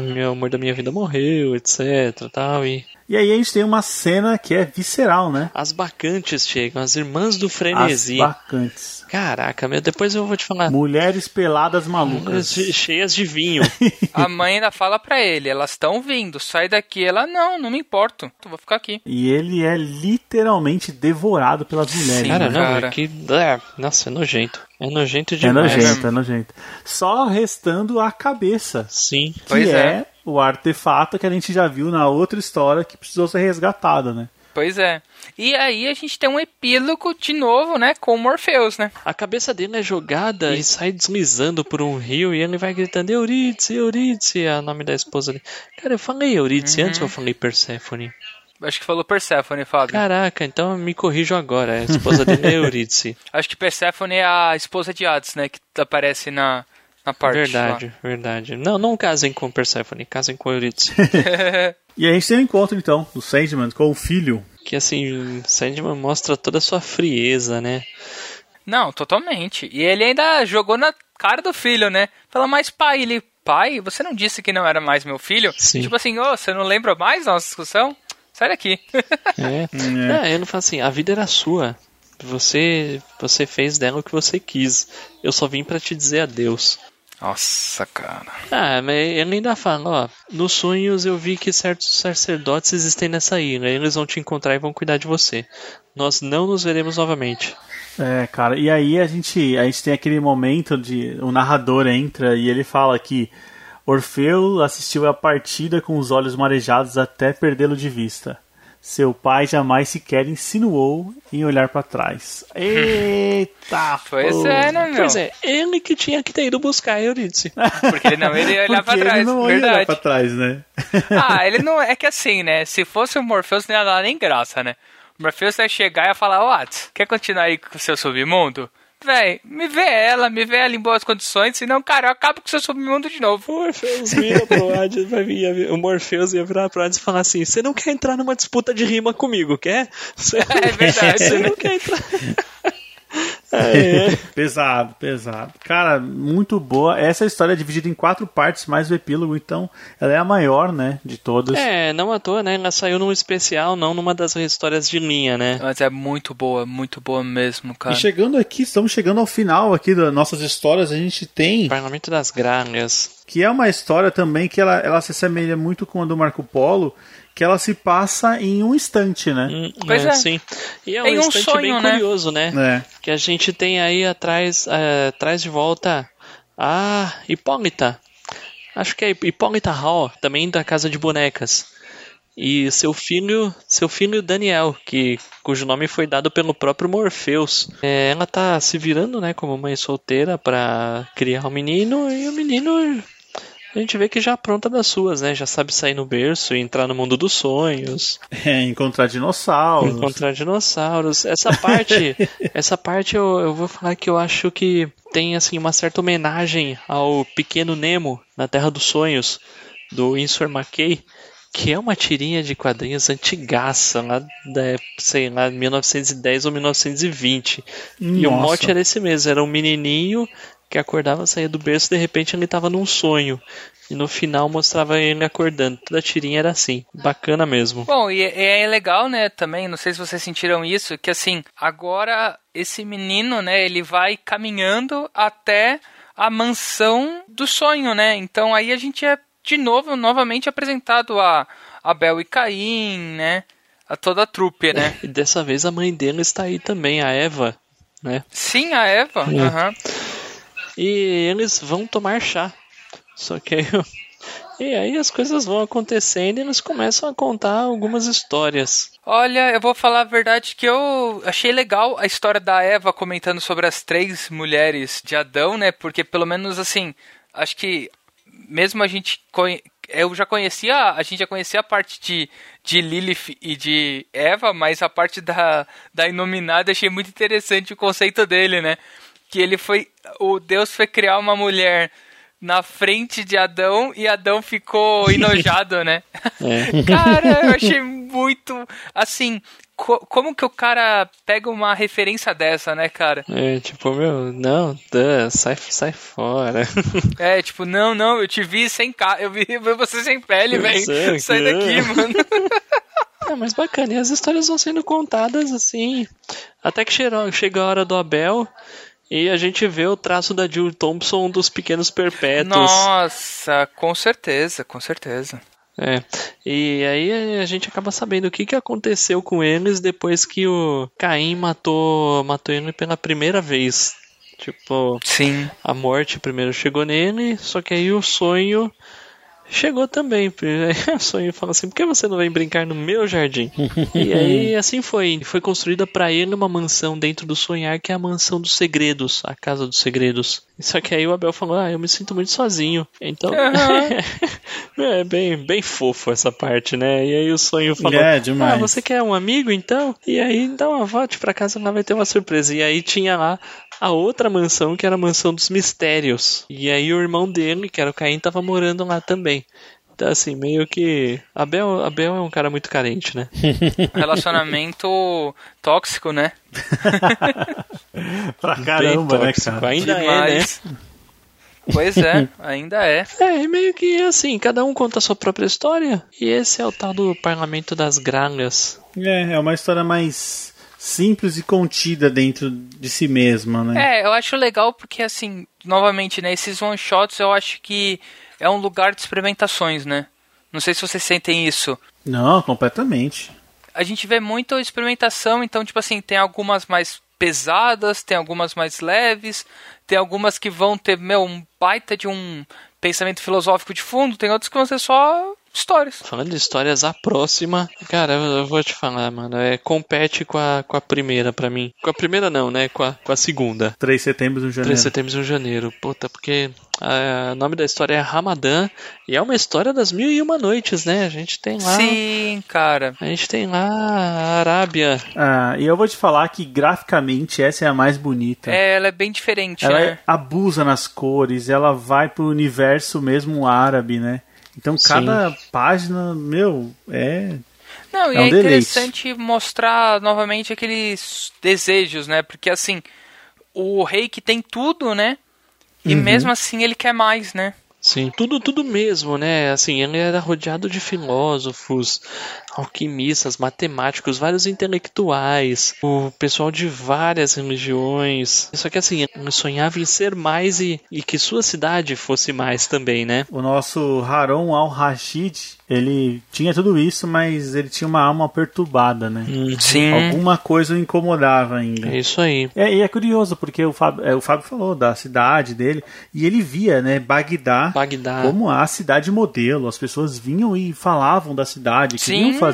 meu amor da minha vida morreu, etc, tal, e E aí a gente tem uma cena que é visceral, né? as bacantes chegam, as irmãs do As frenesi. bacantes. Caraca, meu, depois eu vou te falar. Mulheres peladas malucas. che- Cheias de vinho. A mãe ainda fala pra ele, elas estão vindo, sai daqui. Ela, não, não me importo, eu vou ficar aqui. E ele é literalmente devorado pelas mulheres. Sim, Cara, né? não, cara. é que. é, nossa, é nojento. É nojento É demais. nojento, é nojento. Só restando a cabeça, Sim. que Pois é. é. o artefato que a gente já viu na outra história que precisou ser resgatado, né? Pois é. E aí a gente tem um epílogo de novo, né? Com o Morpheus, né? A cabeça dele é jogada e sai deslizando por um rio e ele vai gritando Eurídice, Eurídice, é o nome da esposa dele. Cara, eu falei Eurídice antes ou eu falei Perséfone? Acho que falou Persephone, Fábio. Caraca, então me corrijo agora. A esposa dele é Eurídice. Acho que Persephone é a esposa de Hades, né? Que aparece na, na parte. Verdade, verdade. Não, não casem com Perséfone, casem com Eurídice. E a gente tem um encontro então do Sandman com o filho. Que assim, Sandman mostra toda a sua frieza, né? Não, totalmente. E ele ainda jogou na cara do filho, né? Fala, mas pai, ele. Pai, você não disse que não era mais meu filho? Sim. Tipo assim, ô, você não lembra mais da nossa discussão? Sai daqui. É. Não, ele fala assim, a vida era sua. Você, você fez dela o que você quis. Eu só vim pra te dizer adeus. Nossa, cara. Ah, mas ele ainda fala, ó, nos sonhos eu vi que certos sacerdotes existem nessa ilha. Eles vão te encontrar e vão cuidar de você. Nós não nos veremos novamente. É, cara, e aí a gente, a gente tem aquele momento de o narrador entra e ele fala que Orfeu assistiu a partida com os olhos marejados até perdê-lo de vista. Seu pai jamais sequer insinuou em olhar pra trás. Eita! Pois porra. é, né, meu? Pois é, ele que tinha que ter ido buscar a Eurídice. Porque ele não ele ia olhar pra Porque trás, ele não ia olhar verdade. pra trás, né? Ah, ele não. É que assim, né? Se fosse o Morpheus, não ia dar nem graça, né? O Morpheus ia chegar e ia falar: Wats, quer continuar aí com o seu submundo? Véi, me vê ela, me vê ela em boas condições, senão, cara, eu acabo com o seu submundo de novo. O Morpheus vira pro Hades, vai vir, o Morpheus ia virar pro Hades e falar assim: Você não quer entrar numa disputa de rima comigo, quer? Você É verdade. Você não quer entrar. É. Pesado, pesado. Cara, muito boa. Essa história é dividida em quatro partes, mais o epílogo, então ela é a maior, né, de todas. É, não à toa, né? Ela saiu num especial, não numa das histórias de linha, né? Mas é muito boa, muito boa mesmo, E cara. chegando aqui, estamos chegando ao final aqui das nossas histórias. A gente tem Parlamento das Gralhas. que é uma história também que ela, ela se assemelha muito com a do Marco Polo, que ela se passa em um instante, né? Hum, Pois é, é. sim. E é um Em um instante sonho, bem né? curioso, né? É. Que a gente tem aí atrás, é, atrás de volta a Hipólita. Acho que é Hipólita Hall, também da Casa de Bonecas. e seu filho, seu filho Daniel, que cujo nome foi dado pelo próprio Morpheus. É, ela tá se virando, né, como mãe solteira para criar o um menino e o menino a gente vê que já pronta das suas, né? Já sabe sair no berço e entrar no mundo dos sonhos. É, encontrar dinossauros. Encontrar dinossauros. Essa parte, essa parte eu, eu vou falar que eu acho que tem assim uma certa homenagem ao pequeno Nemo na Terra dos Sonhos do Insor McKay que é uma tirinha de quadrinhos antigaça, lá da, sei lá, 1910 ou 1920. Nossa. E o mote era esse mesmo, era um menininho que acordava, saía do berço, de repente ele estava num sonho. E no final mostrava ele acordando. Toda a tirinha era assim. Bacana mesmo. Bom, e é, é legal, né, também, não sei se vocês sentiram isso, que assim, agora esse menino, né, ele vai caminhando até a mansão do sonho, né? Então aí a gente é de novo, novamente apresentado a Abel e Caim, né? A toda a trupe, né? E dessa vez a mãe dele está aí também, a Eva, né? Sim, a Eva. É. Uhum. E eles vão tomar chá. Só que aí, e aí as coisas vão acontecendo e eles começam a contar algumas histórias. Olha, eu vou falar a verdade que eu achei legal a história da Eva comentando sobre as três mulheres de Adão, né? Porque pelo menos assim, acho que mesmo a gente eu já conhecia, a gente já conhecia a parte de, de Lilith e de Eva, mas a parte da, da Inominada achei muito interessante o conceito dele, né? Que ele foi, o Deus foi criar uma mulher na frente de Adão e Adão ficou enojado, né? É. Cara, eu achei muito, assim, co como que o cara pega uma referência dessa, né, cara? É, tipo, meu, não, sai, sai fora. É, tipo, não, não, eu te vi sem cara, eu vi você sem pele, velho. Sai daqui, mano. É, mas bacana, e as histórias vão sendo contadas assim, até que chega a hora do Abel, e a gente vê o traço da Jill Thompson dos Pequenos Perpétuos. Nossa, com certeza, com certeza. É. E aí a gente acaba sabendo o que, que aconteceu com eles depois que o Caim matou, matou ele pela primeira vez. Tipo, Sim. a morte primeiro chegou nele, só que aí o sonho chegou também. O sonho fala assim: por que você não vem brincar no meu jardim? e aí assim foi. Foi construída para ele uma mansão dentro do sonhar, que é a mansão dos segredos, a casa dos segredos. Só que aí o Abel falou: ah, eu me sinto muito sozinho. Então. Uhum. é bem, bem fofo essa parte, né? E aí o sonho falou: é, demais. ah, você quer um amigo então? E aí, então, volte pra casa, lá vai ter uma surpresa. E aí tinha lá a outra mansão, que era a mansão dos mistérios. E aí o irmão dele, que era o Caim, tava morando lá também. Então, assim, meio que. Abel, Abel é um cara muito carente, né? Relacionamento tóxico, né? pra caramba, né, cara? Ainda Demais. é, né? Pois é, ainda é. É, meio que assim, cada um conta a sua própria história. E esse é o tal do Parlamento das Gralhas. É, é uma história mais simples e contida dentro de si mesma, né? É, eu acho legal porque, assim, novamente, né, esses one-shots eu acho que é um lugar de experimentações, né? Não sei se vocês sentem isso. Não, completamente. A gente vê muita experimentação, então, tipo assim, tem algumas mais pesadas, tem algumas mais leves, tem algumas que vão ter, meu, um baita de um pensamento filosófico de fundo, tem outras que vão ser só histórias. Falando de histórias, a próxima, cara, eu, eu, vou te falar, mano, é, compete com a, com a primeira para mim. Com a primeira não, né? Com a, com a segunda. 3 de setembro de janeiro. 3 de setembro de janeiro. Puta, porque o nome da história é Ramadã e é uma história das mil e uma noites, né? A gente tem lá. Sim, cara. A gente tem lá a Arábia. Ah, e eu vou te falar que graficamente essa é a mais bonita. É, ela é bem diferente, ela né? abusa nas cores, ela vai pro universo mesmo árabe, né? Então cada Sim. página, meu, é. Não, e é, um é interessante deleite. mostrar novamente aqueles desejos, né? Porque assim, o rei que tem tudo, né? E uhum. mesmo assim ele quer mais, né? Sim, tudo, tudo mesmo, né? Assim, ele era rodeado de filósofos, alquimistas, matemáticos, vários intelectuais, o pessoal de várias religiões. Só que assim, sonhava em ser mais e, e que sua cidade fosse mais também, né? O nosso Harun al-Rashid, ele tinha tudo isso, mas ele tinha uma alma perturbada, né? Sim. Alguma coisa o incomodava ainda. É isso aí. É, e é curioso, porque o Fábio, é, o Fábio falou da cidade dele, e ele via, né, Bagdá, Bagdá. como a cidade modelo. As pessoas vinham e falavam da cidade, Sim. queriam fazer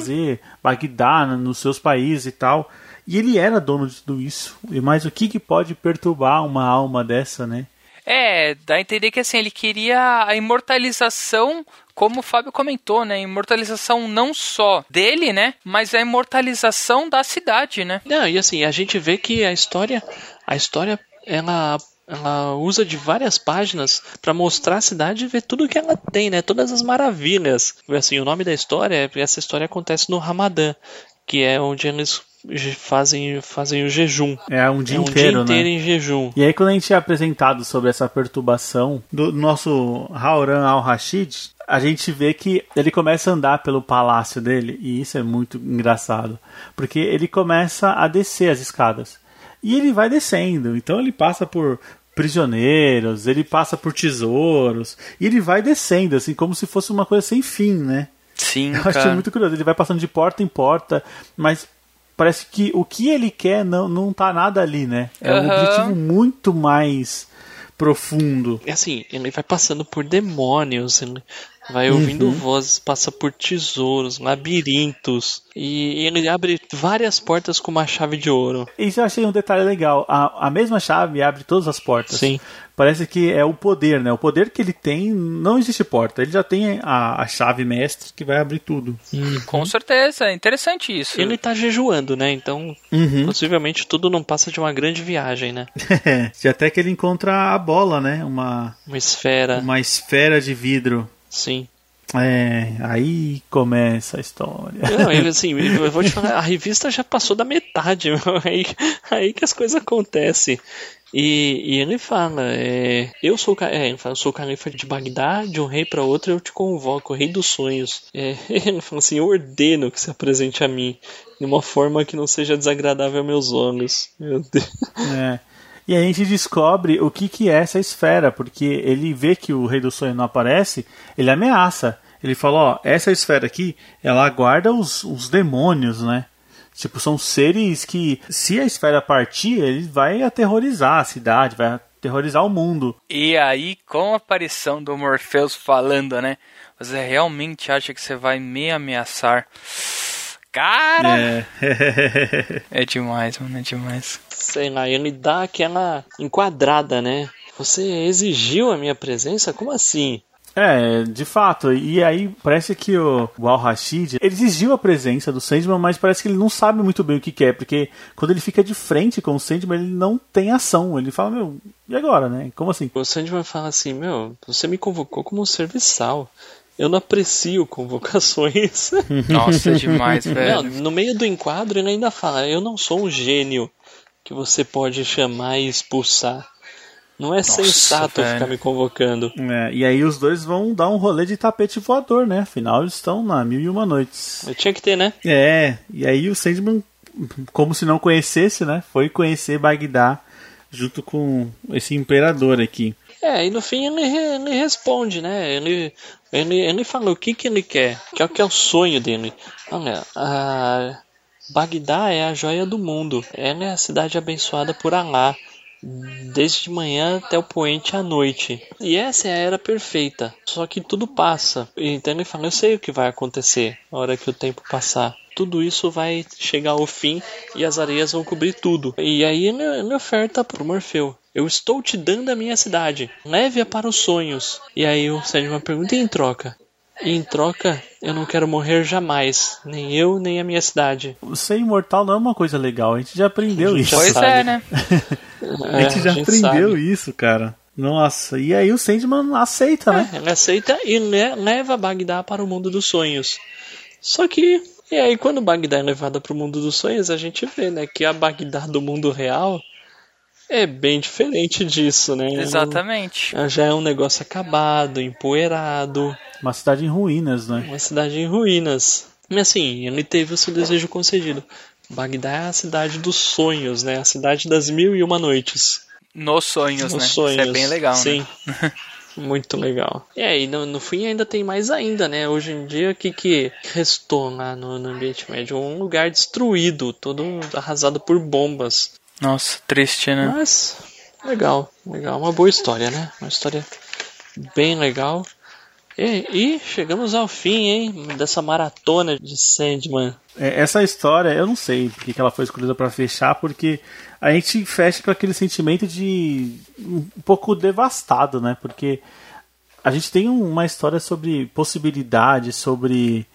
Bagdá nos seus países e tal. E ele era dono de tudo isso. E Mas o que, que pode perturbar uma alma dessa, né? É, dá a entender que assim, ele queria a imortalização, como o Fábio comentou, né? Imortalização não só dele, né? Mas a imortalização da cidade, né? Não, e assim, a gente vê que a história, a história, ela ela usa de várias páginas para mostrar a cidade e ver tudo que ela tem, né? Todas as maravilhas. Assim, o nome da história é essa história acontece no Ramadã, que é onde eles fazem fazem o jejum. É um dia é um inteiro, dia inteiro né? em jejum. E aí, quando a gente é apresentado sobre essa perturbação do nosso Hauran al-Rashid, a gente vê que ele começa a andar pelo palácio dele, e isso é muito engraçado, porque ele começa a descer as escadas. E ele vai descendo, então ele passa por prisioneiros, ele passa por tesouros, e ele vai descendo, assim, como se fosse uma coisa sem fim, né? Sim, Eu achei muito curioso. Ele vai passando de porta em porta, mas parece que o que ele quer não, não tá nada ali, né? É um Aham. objetivo muito mais profundo. É assim, ele vai passando por demônios, ele vai ouvindo vozes, passa por tesouros, labirintos, e ele abre várias portas com uma chave de ouro. Isso eu achei um detalhe legal. A, a mesma chave abre todas as portas. Sim. Parece que é o poder, né? O poder que ele tem, não existe porta. Ele já tem a, a chave mestre que vai abrir tudo. Com certeza, é interessante isso. Ele tá jejuando, né? Então, Uhum. possivelmente tudo não passa de uma grande viagem, né? e até que ele encontra a bola, né? Uma, Uma esfera. uma esfera de vidro. Sim. É, aí começa a história. Não, assim, eu vou te falar, a revista já passou da metade, aí, aí que as coisas acontecem. E, e ele fala, é, eu sou, é, ele fala, sou o califa de Bagdá, de um rei para outro eu te convoco, o rei dos sonhos. É, ele fala assim, eu ordeno que se apresente a mim, de uma forma que não seja desagradável aos meus olhos. Meu Deus. É. E a gente descobre o que, que é essa esfera, porque ele vê que o Rei do Sonho não aparece, ele ameaça. Ele fala, ó, essa esfera aqui, ela guarda os, os demônios, né? Tipo, são seres que, se a esfera partir, ele vai aterrorizar a cidade, vai aterrorizar o mundo. E aí, com a aparição do Morpheus falando, né? Você realmente acha que você vai me ameaçar? Cara! É. É demais, mano, é demais. Sei lá, ele dá aquela enquadrada, né? Você exigiu a minha presença? Como assim? É, de fato. E aí parece que o, o Al-Rashid ele exigiu a presença do Sandman, mas parece que ele não sabe muito bem o que quer, porque quando ele fica de frente com o Sandman, ele não tem ação. Ele fala, meu, e agora, né? Como assim? O Sandman fala assim, meu, você me convocou como um serviçal. Eu não aprecio convocações. Nossa, é demais, Não, velho. no meio do enquadro ele ainda fala, eu não sou um gênio que você pode chamar e expulsar. Não é sensato velho. ficar me convocando. É, e aí os dois vão dar um rolê de tapete voador, né? Afinal, eles estão na Mil e Uma Noites. Eu tinha que ter, né? É, e aí o Sandman, como se não conhecesse, né? Foi conhecer Bagdá junto com esse imperador aqui. É, e no fim ele, ele responde, né? Ele, ele, ele fala o que, que ele quer, que é o que é o sonho dele. Olha, a Bagdá é a joia do mundo. Ela é a cidade abençoada por Alá, desde de manhã até o poente à noite. E essa é a era perfeita. Só que tudo passa. Então ele fala, eu sei o que vai acontecer na hora que o tempo passar. Tudo isso vai chegar ao fim e as areias vão cobrir tudo. E aí ele, ele oferta pro Morfeu. Eu estou te dando a minha cidade. Leve-a para os sonhos. E aí o Sandman pergunta e em troca. E em troca, eu não quero morrer jamais. Nem eu, nem a minha cidade. Ser imortal não é uma coisa legal, a gente já aprendeu A gente isso. já Pois sabe. é, né? a gente É, já a gente aprendeu sabe. isso, cara. Nossa, e aí o Sandman aceita, né? É, ele aceita e le- leva Bagdá para o mundo dos sonhos. Só que, e aí quando Bagdá é levada para o mundo dos sonhos, a gente vê, né, que a Bagdá do mundo real é bem diferente disso, né? Exatamente. Ela Já é um negócio acabado, empoeirado, Uma cidade em ruínas, né? uma cidade em ruínas. E assim, ele teve o seu desejo concedido. Bagdá é a cidade dos sonhos, né? A cidade das mil e uma noites. Nos sonhos, Nos né? sonhos. Isso é bem legal, Sim. né? Muito legal. E aí, no, no fim ainda tem mais ainda, né? Hoje em dia, o que, que restou lá no, no Ambiente Médio? Um lugar destruído, todo arrasado por bombas. Nossa, triste, né? Mas, legal, legal. Uma boa história, né? Uma história bem legal. E, e chegamos ao fim, hein? Dessa maratona de Sandman. É, Essa história, eu não sei porque que ela foi escolhida pra fechar, porque a gente fecha com aquele sentimento de um pouco devastado, né? Porque a gente tem uma história sobre possibilidade, sobre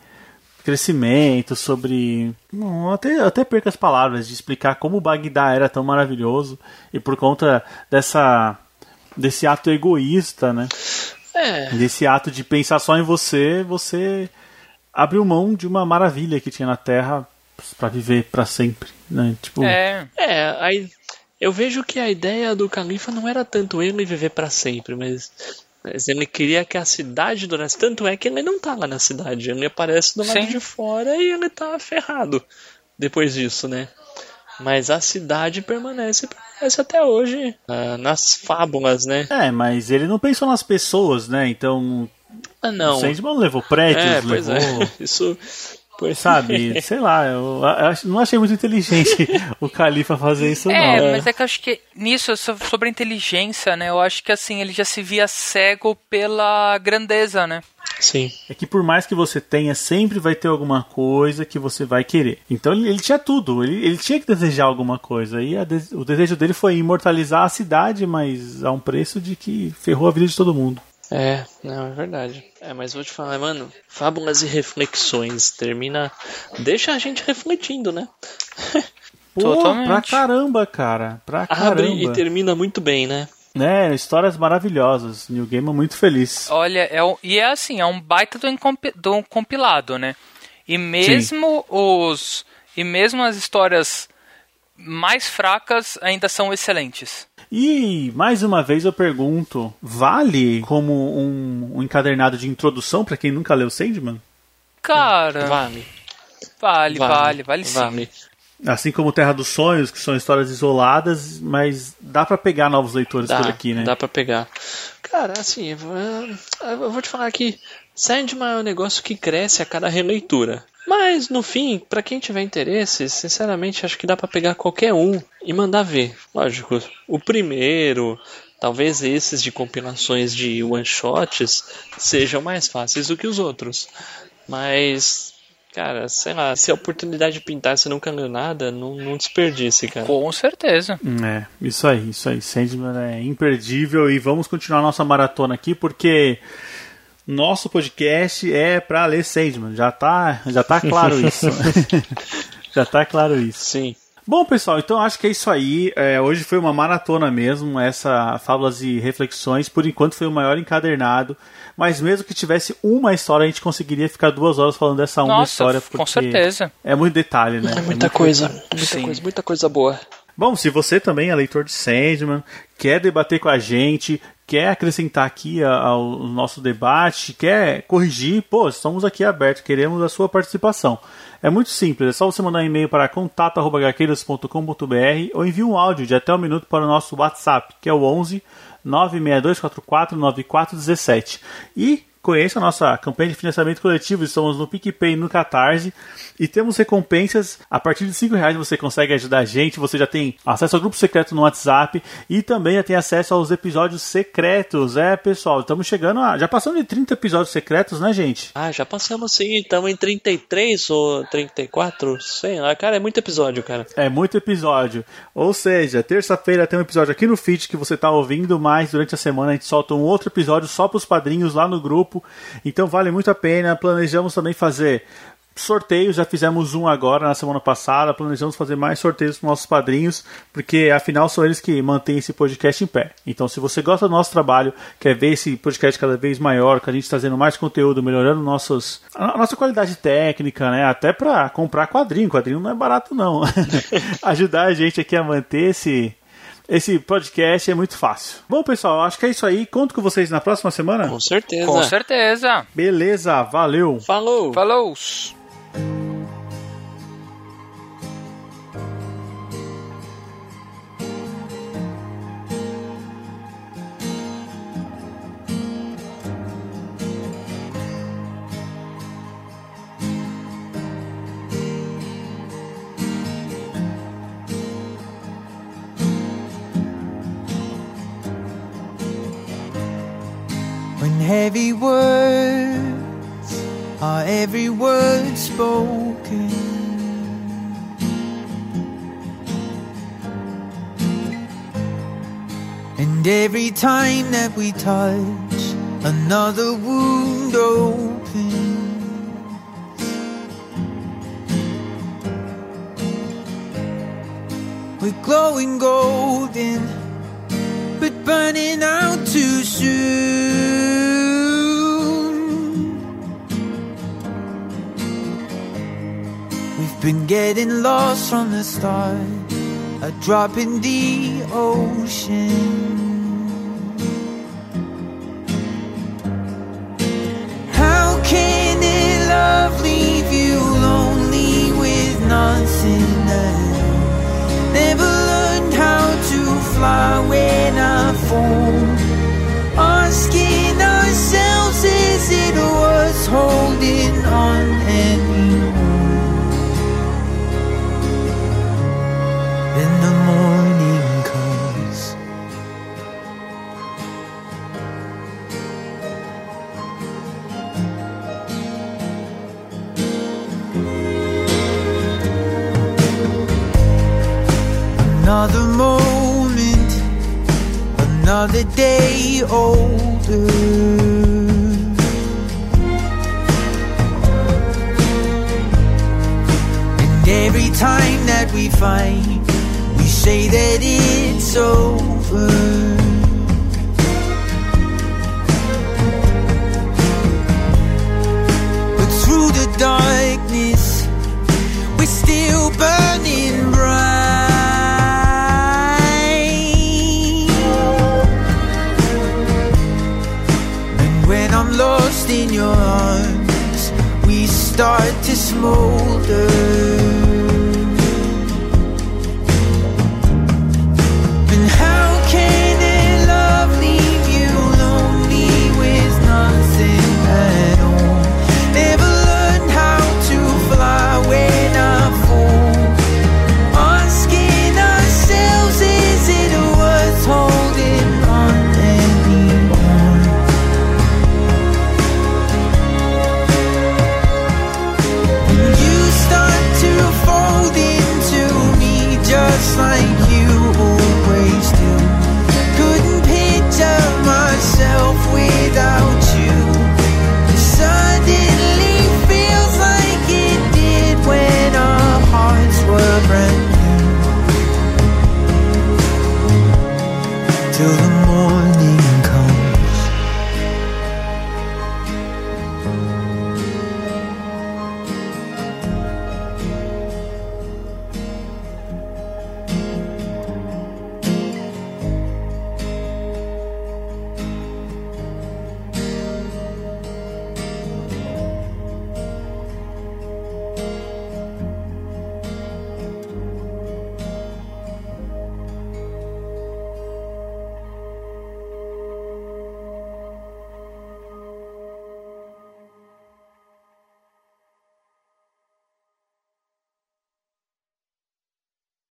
crescimento, sobre. Não, até, até perco as palavras de explicar como o Bagdá era tão maravilhoso e por conta dessa desse ato egoísta, né? É, Desse ato de pensar só em você, você abriu mão de uma maravilha que tinha na Terra pra viver pra sempre, né? Tipo, É, é, aí eu vejo que a ideia do Califa não era tanto ele viver pra sempre, mas, mas ele queria que a cidade durasse. Tanto é que ele não tá lá na cidade, ele aparece do lado Sim. de fora e ele tá ferrado depois disso, né? Mas a cidade permanece, permanece até hoje ah, nas fábulas, né? É, mas ele não pensou nas pessoas, né? Então, Ah, não. o Sandman levou prédios, É, pois levou, é. Isso. Pois sabe? Sei lá, eu, não achei muito inteligente o Califa fazer isso, É, não. mas é que eu acho que nisso, so- sobre a inteligência, né? Eu acho que assim, ele já se via cego pela grandeza, né? Sim. É que por mais que você tenha, sempre vai ter alguma coisa que você vai querer. Então ele, ele tinha tudo, ele, ele tinha que desejar alguma coisa. E a de- o desejo dele foi imortalizar a cidade, mas a um preço de que ferrou a vida de todo mundo. É, não, é verdade. É, mas vou te falar, mano, fábulas e reflexões termina. Deixa a gente refletindo, né? Pô, Totalmente. pra caramba, cara. Pra Abre e caramba. termina muito bem, né? É, histórias maravilhosas. New Game é muito feliz. Olha, é um- e é assim, é um baita do, do compilado, né? E mesmo os. E mesmo as histórias mais fracas ainda são excelentes. E mais uma vez eu pergunto: vale como um, um encadernado de introdução pra quem nunca leu Sandman? Cara, Vale. vale, vale, vale, sim. Vale. Assim como Terra dos Sonhos, que são histórias isoladas, mas dá pra pegar novos leitores Dá, por aqui, né? dá pra pegar. Cara, assim, eu vou- eu vou te falar que Sandman é um negócio que cresce a cada releitura. Mas, no fim, pra quem tiver interesse, sinceramente, acho que dá pra pegar qualquer um e mandar ver. Lógico, o primeiro, talvez esses de compilações de one-shots sejam mais fáceis do que os outros. Mas, cara, sei lá, se a oportunidade de pintar você nunca leu nada, não, não desperdice, cara. Com certeza. É, isso aí, isso aí. Sandman é imperdível e vamos continuar nossa maratona aqui porque nosso podcast é pra ler Sandman. Já tá, já tá claro isso. já tá claro isso. Sim. Bom, pessoal, então acho que é isso aí. É, hoje foi uma maratona mesmo, essa Fábulas e Reflexões. Por enquanto foi o maior encadernado. Mas mesmo que tivesse uma história, a gente conseguiria ficar duas horas falando dessa uma Nossa, história. Porque com certeza. É muito detalhe, né? É muita muito coisa, muita Sim. coisa, muita coisa boa. Bom, se você também é leitor de Sandman, quer debater com a gente, quer acrescentar aqui ao nosso debate, quer corrigir, pô, estamos aqui abertos, queremos a sua participação. É muito simples, é só você mandar um e-mail para contato.gaqueiras.com.br ou envie um áudio de até um minuto para o nosso WhatsApp, que é o 11 96244 9417. E conheça a nossa campanha de financiamento coletivo. Estamos no PicPay e no Catarse. E temos recompensas. A partir de 5 reais você consegue ajudar a gente. Você já tem acesso ao grupo secreto no WhatsApp. E também já tem acesso aos episódios secretos. É, pessoal, estamos chegando a. Já passamos de 30 episódios secretos, né, gente? Ah, já passamos sim, estamos em 33 ou 34, sei lá, cara, é muito episódio, cara. É muito episódio. Ou seja, terça-feira tem um episódio aqui no feed que você está ouvindo, mas durante a semana a gente solta um outro episódio só para os padrinhos lá no grupo. Então vale muito a pena. Planejamos também fazer sorteios, já fizemos um agora na semana passada. Planejamos fazer mais sorteios para nossos padrinhos, porque afinal são eles que mantêm esse podcast em pé. Então, se você gosta do nosso trabalho, quer ver esse podcast cada vez maior, com a gente trazendo mais conteúdo, melhorando nossos, a nossa qualidade técnica, né? Até para comprar quadrinho. Quadrinho não é barato, não. Ajudar a gente aqui a manter esse. Esse podcast é muito fácil. Bom, pessoal, acho que é isso aí. Conto com vocês na próxima semana. Com certeza. Com certeza. Beleza, valeu. Falou! Falou! heavy words are every word spoken. And every time that we touch, another wound opens. We're glowing golden, but burning out too soon. Been getting lost from the start, a drop in the ocean. How can a love leave you lonely with nothing? Never learned how to fly when I fall. Asking ourselves, is it worth holding another day older. And every time that we fight, we say that it's over. Start to smolder.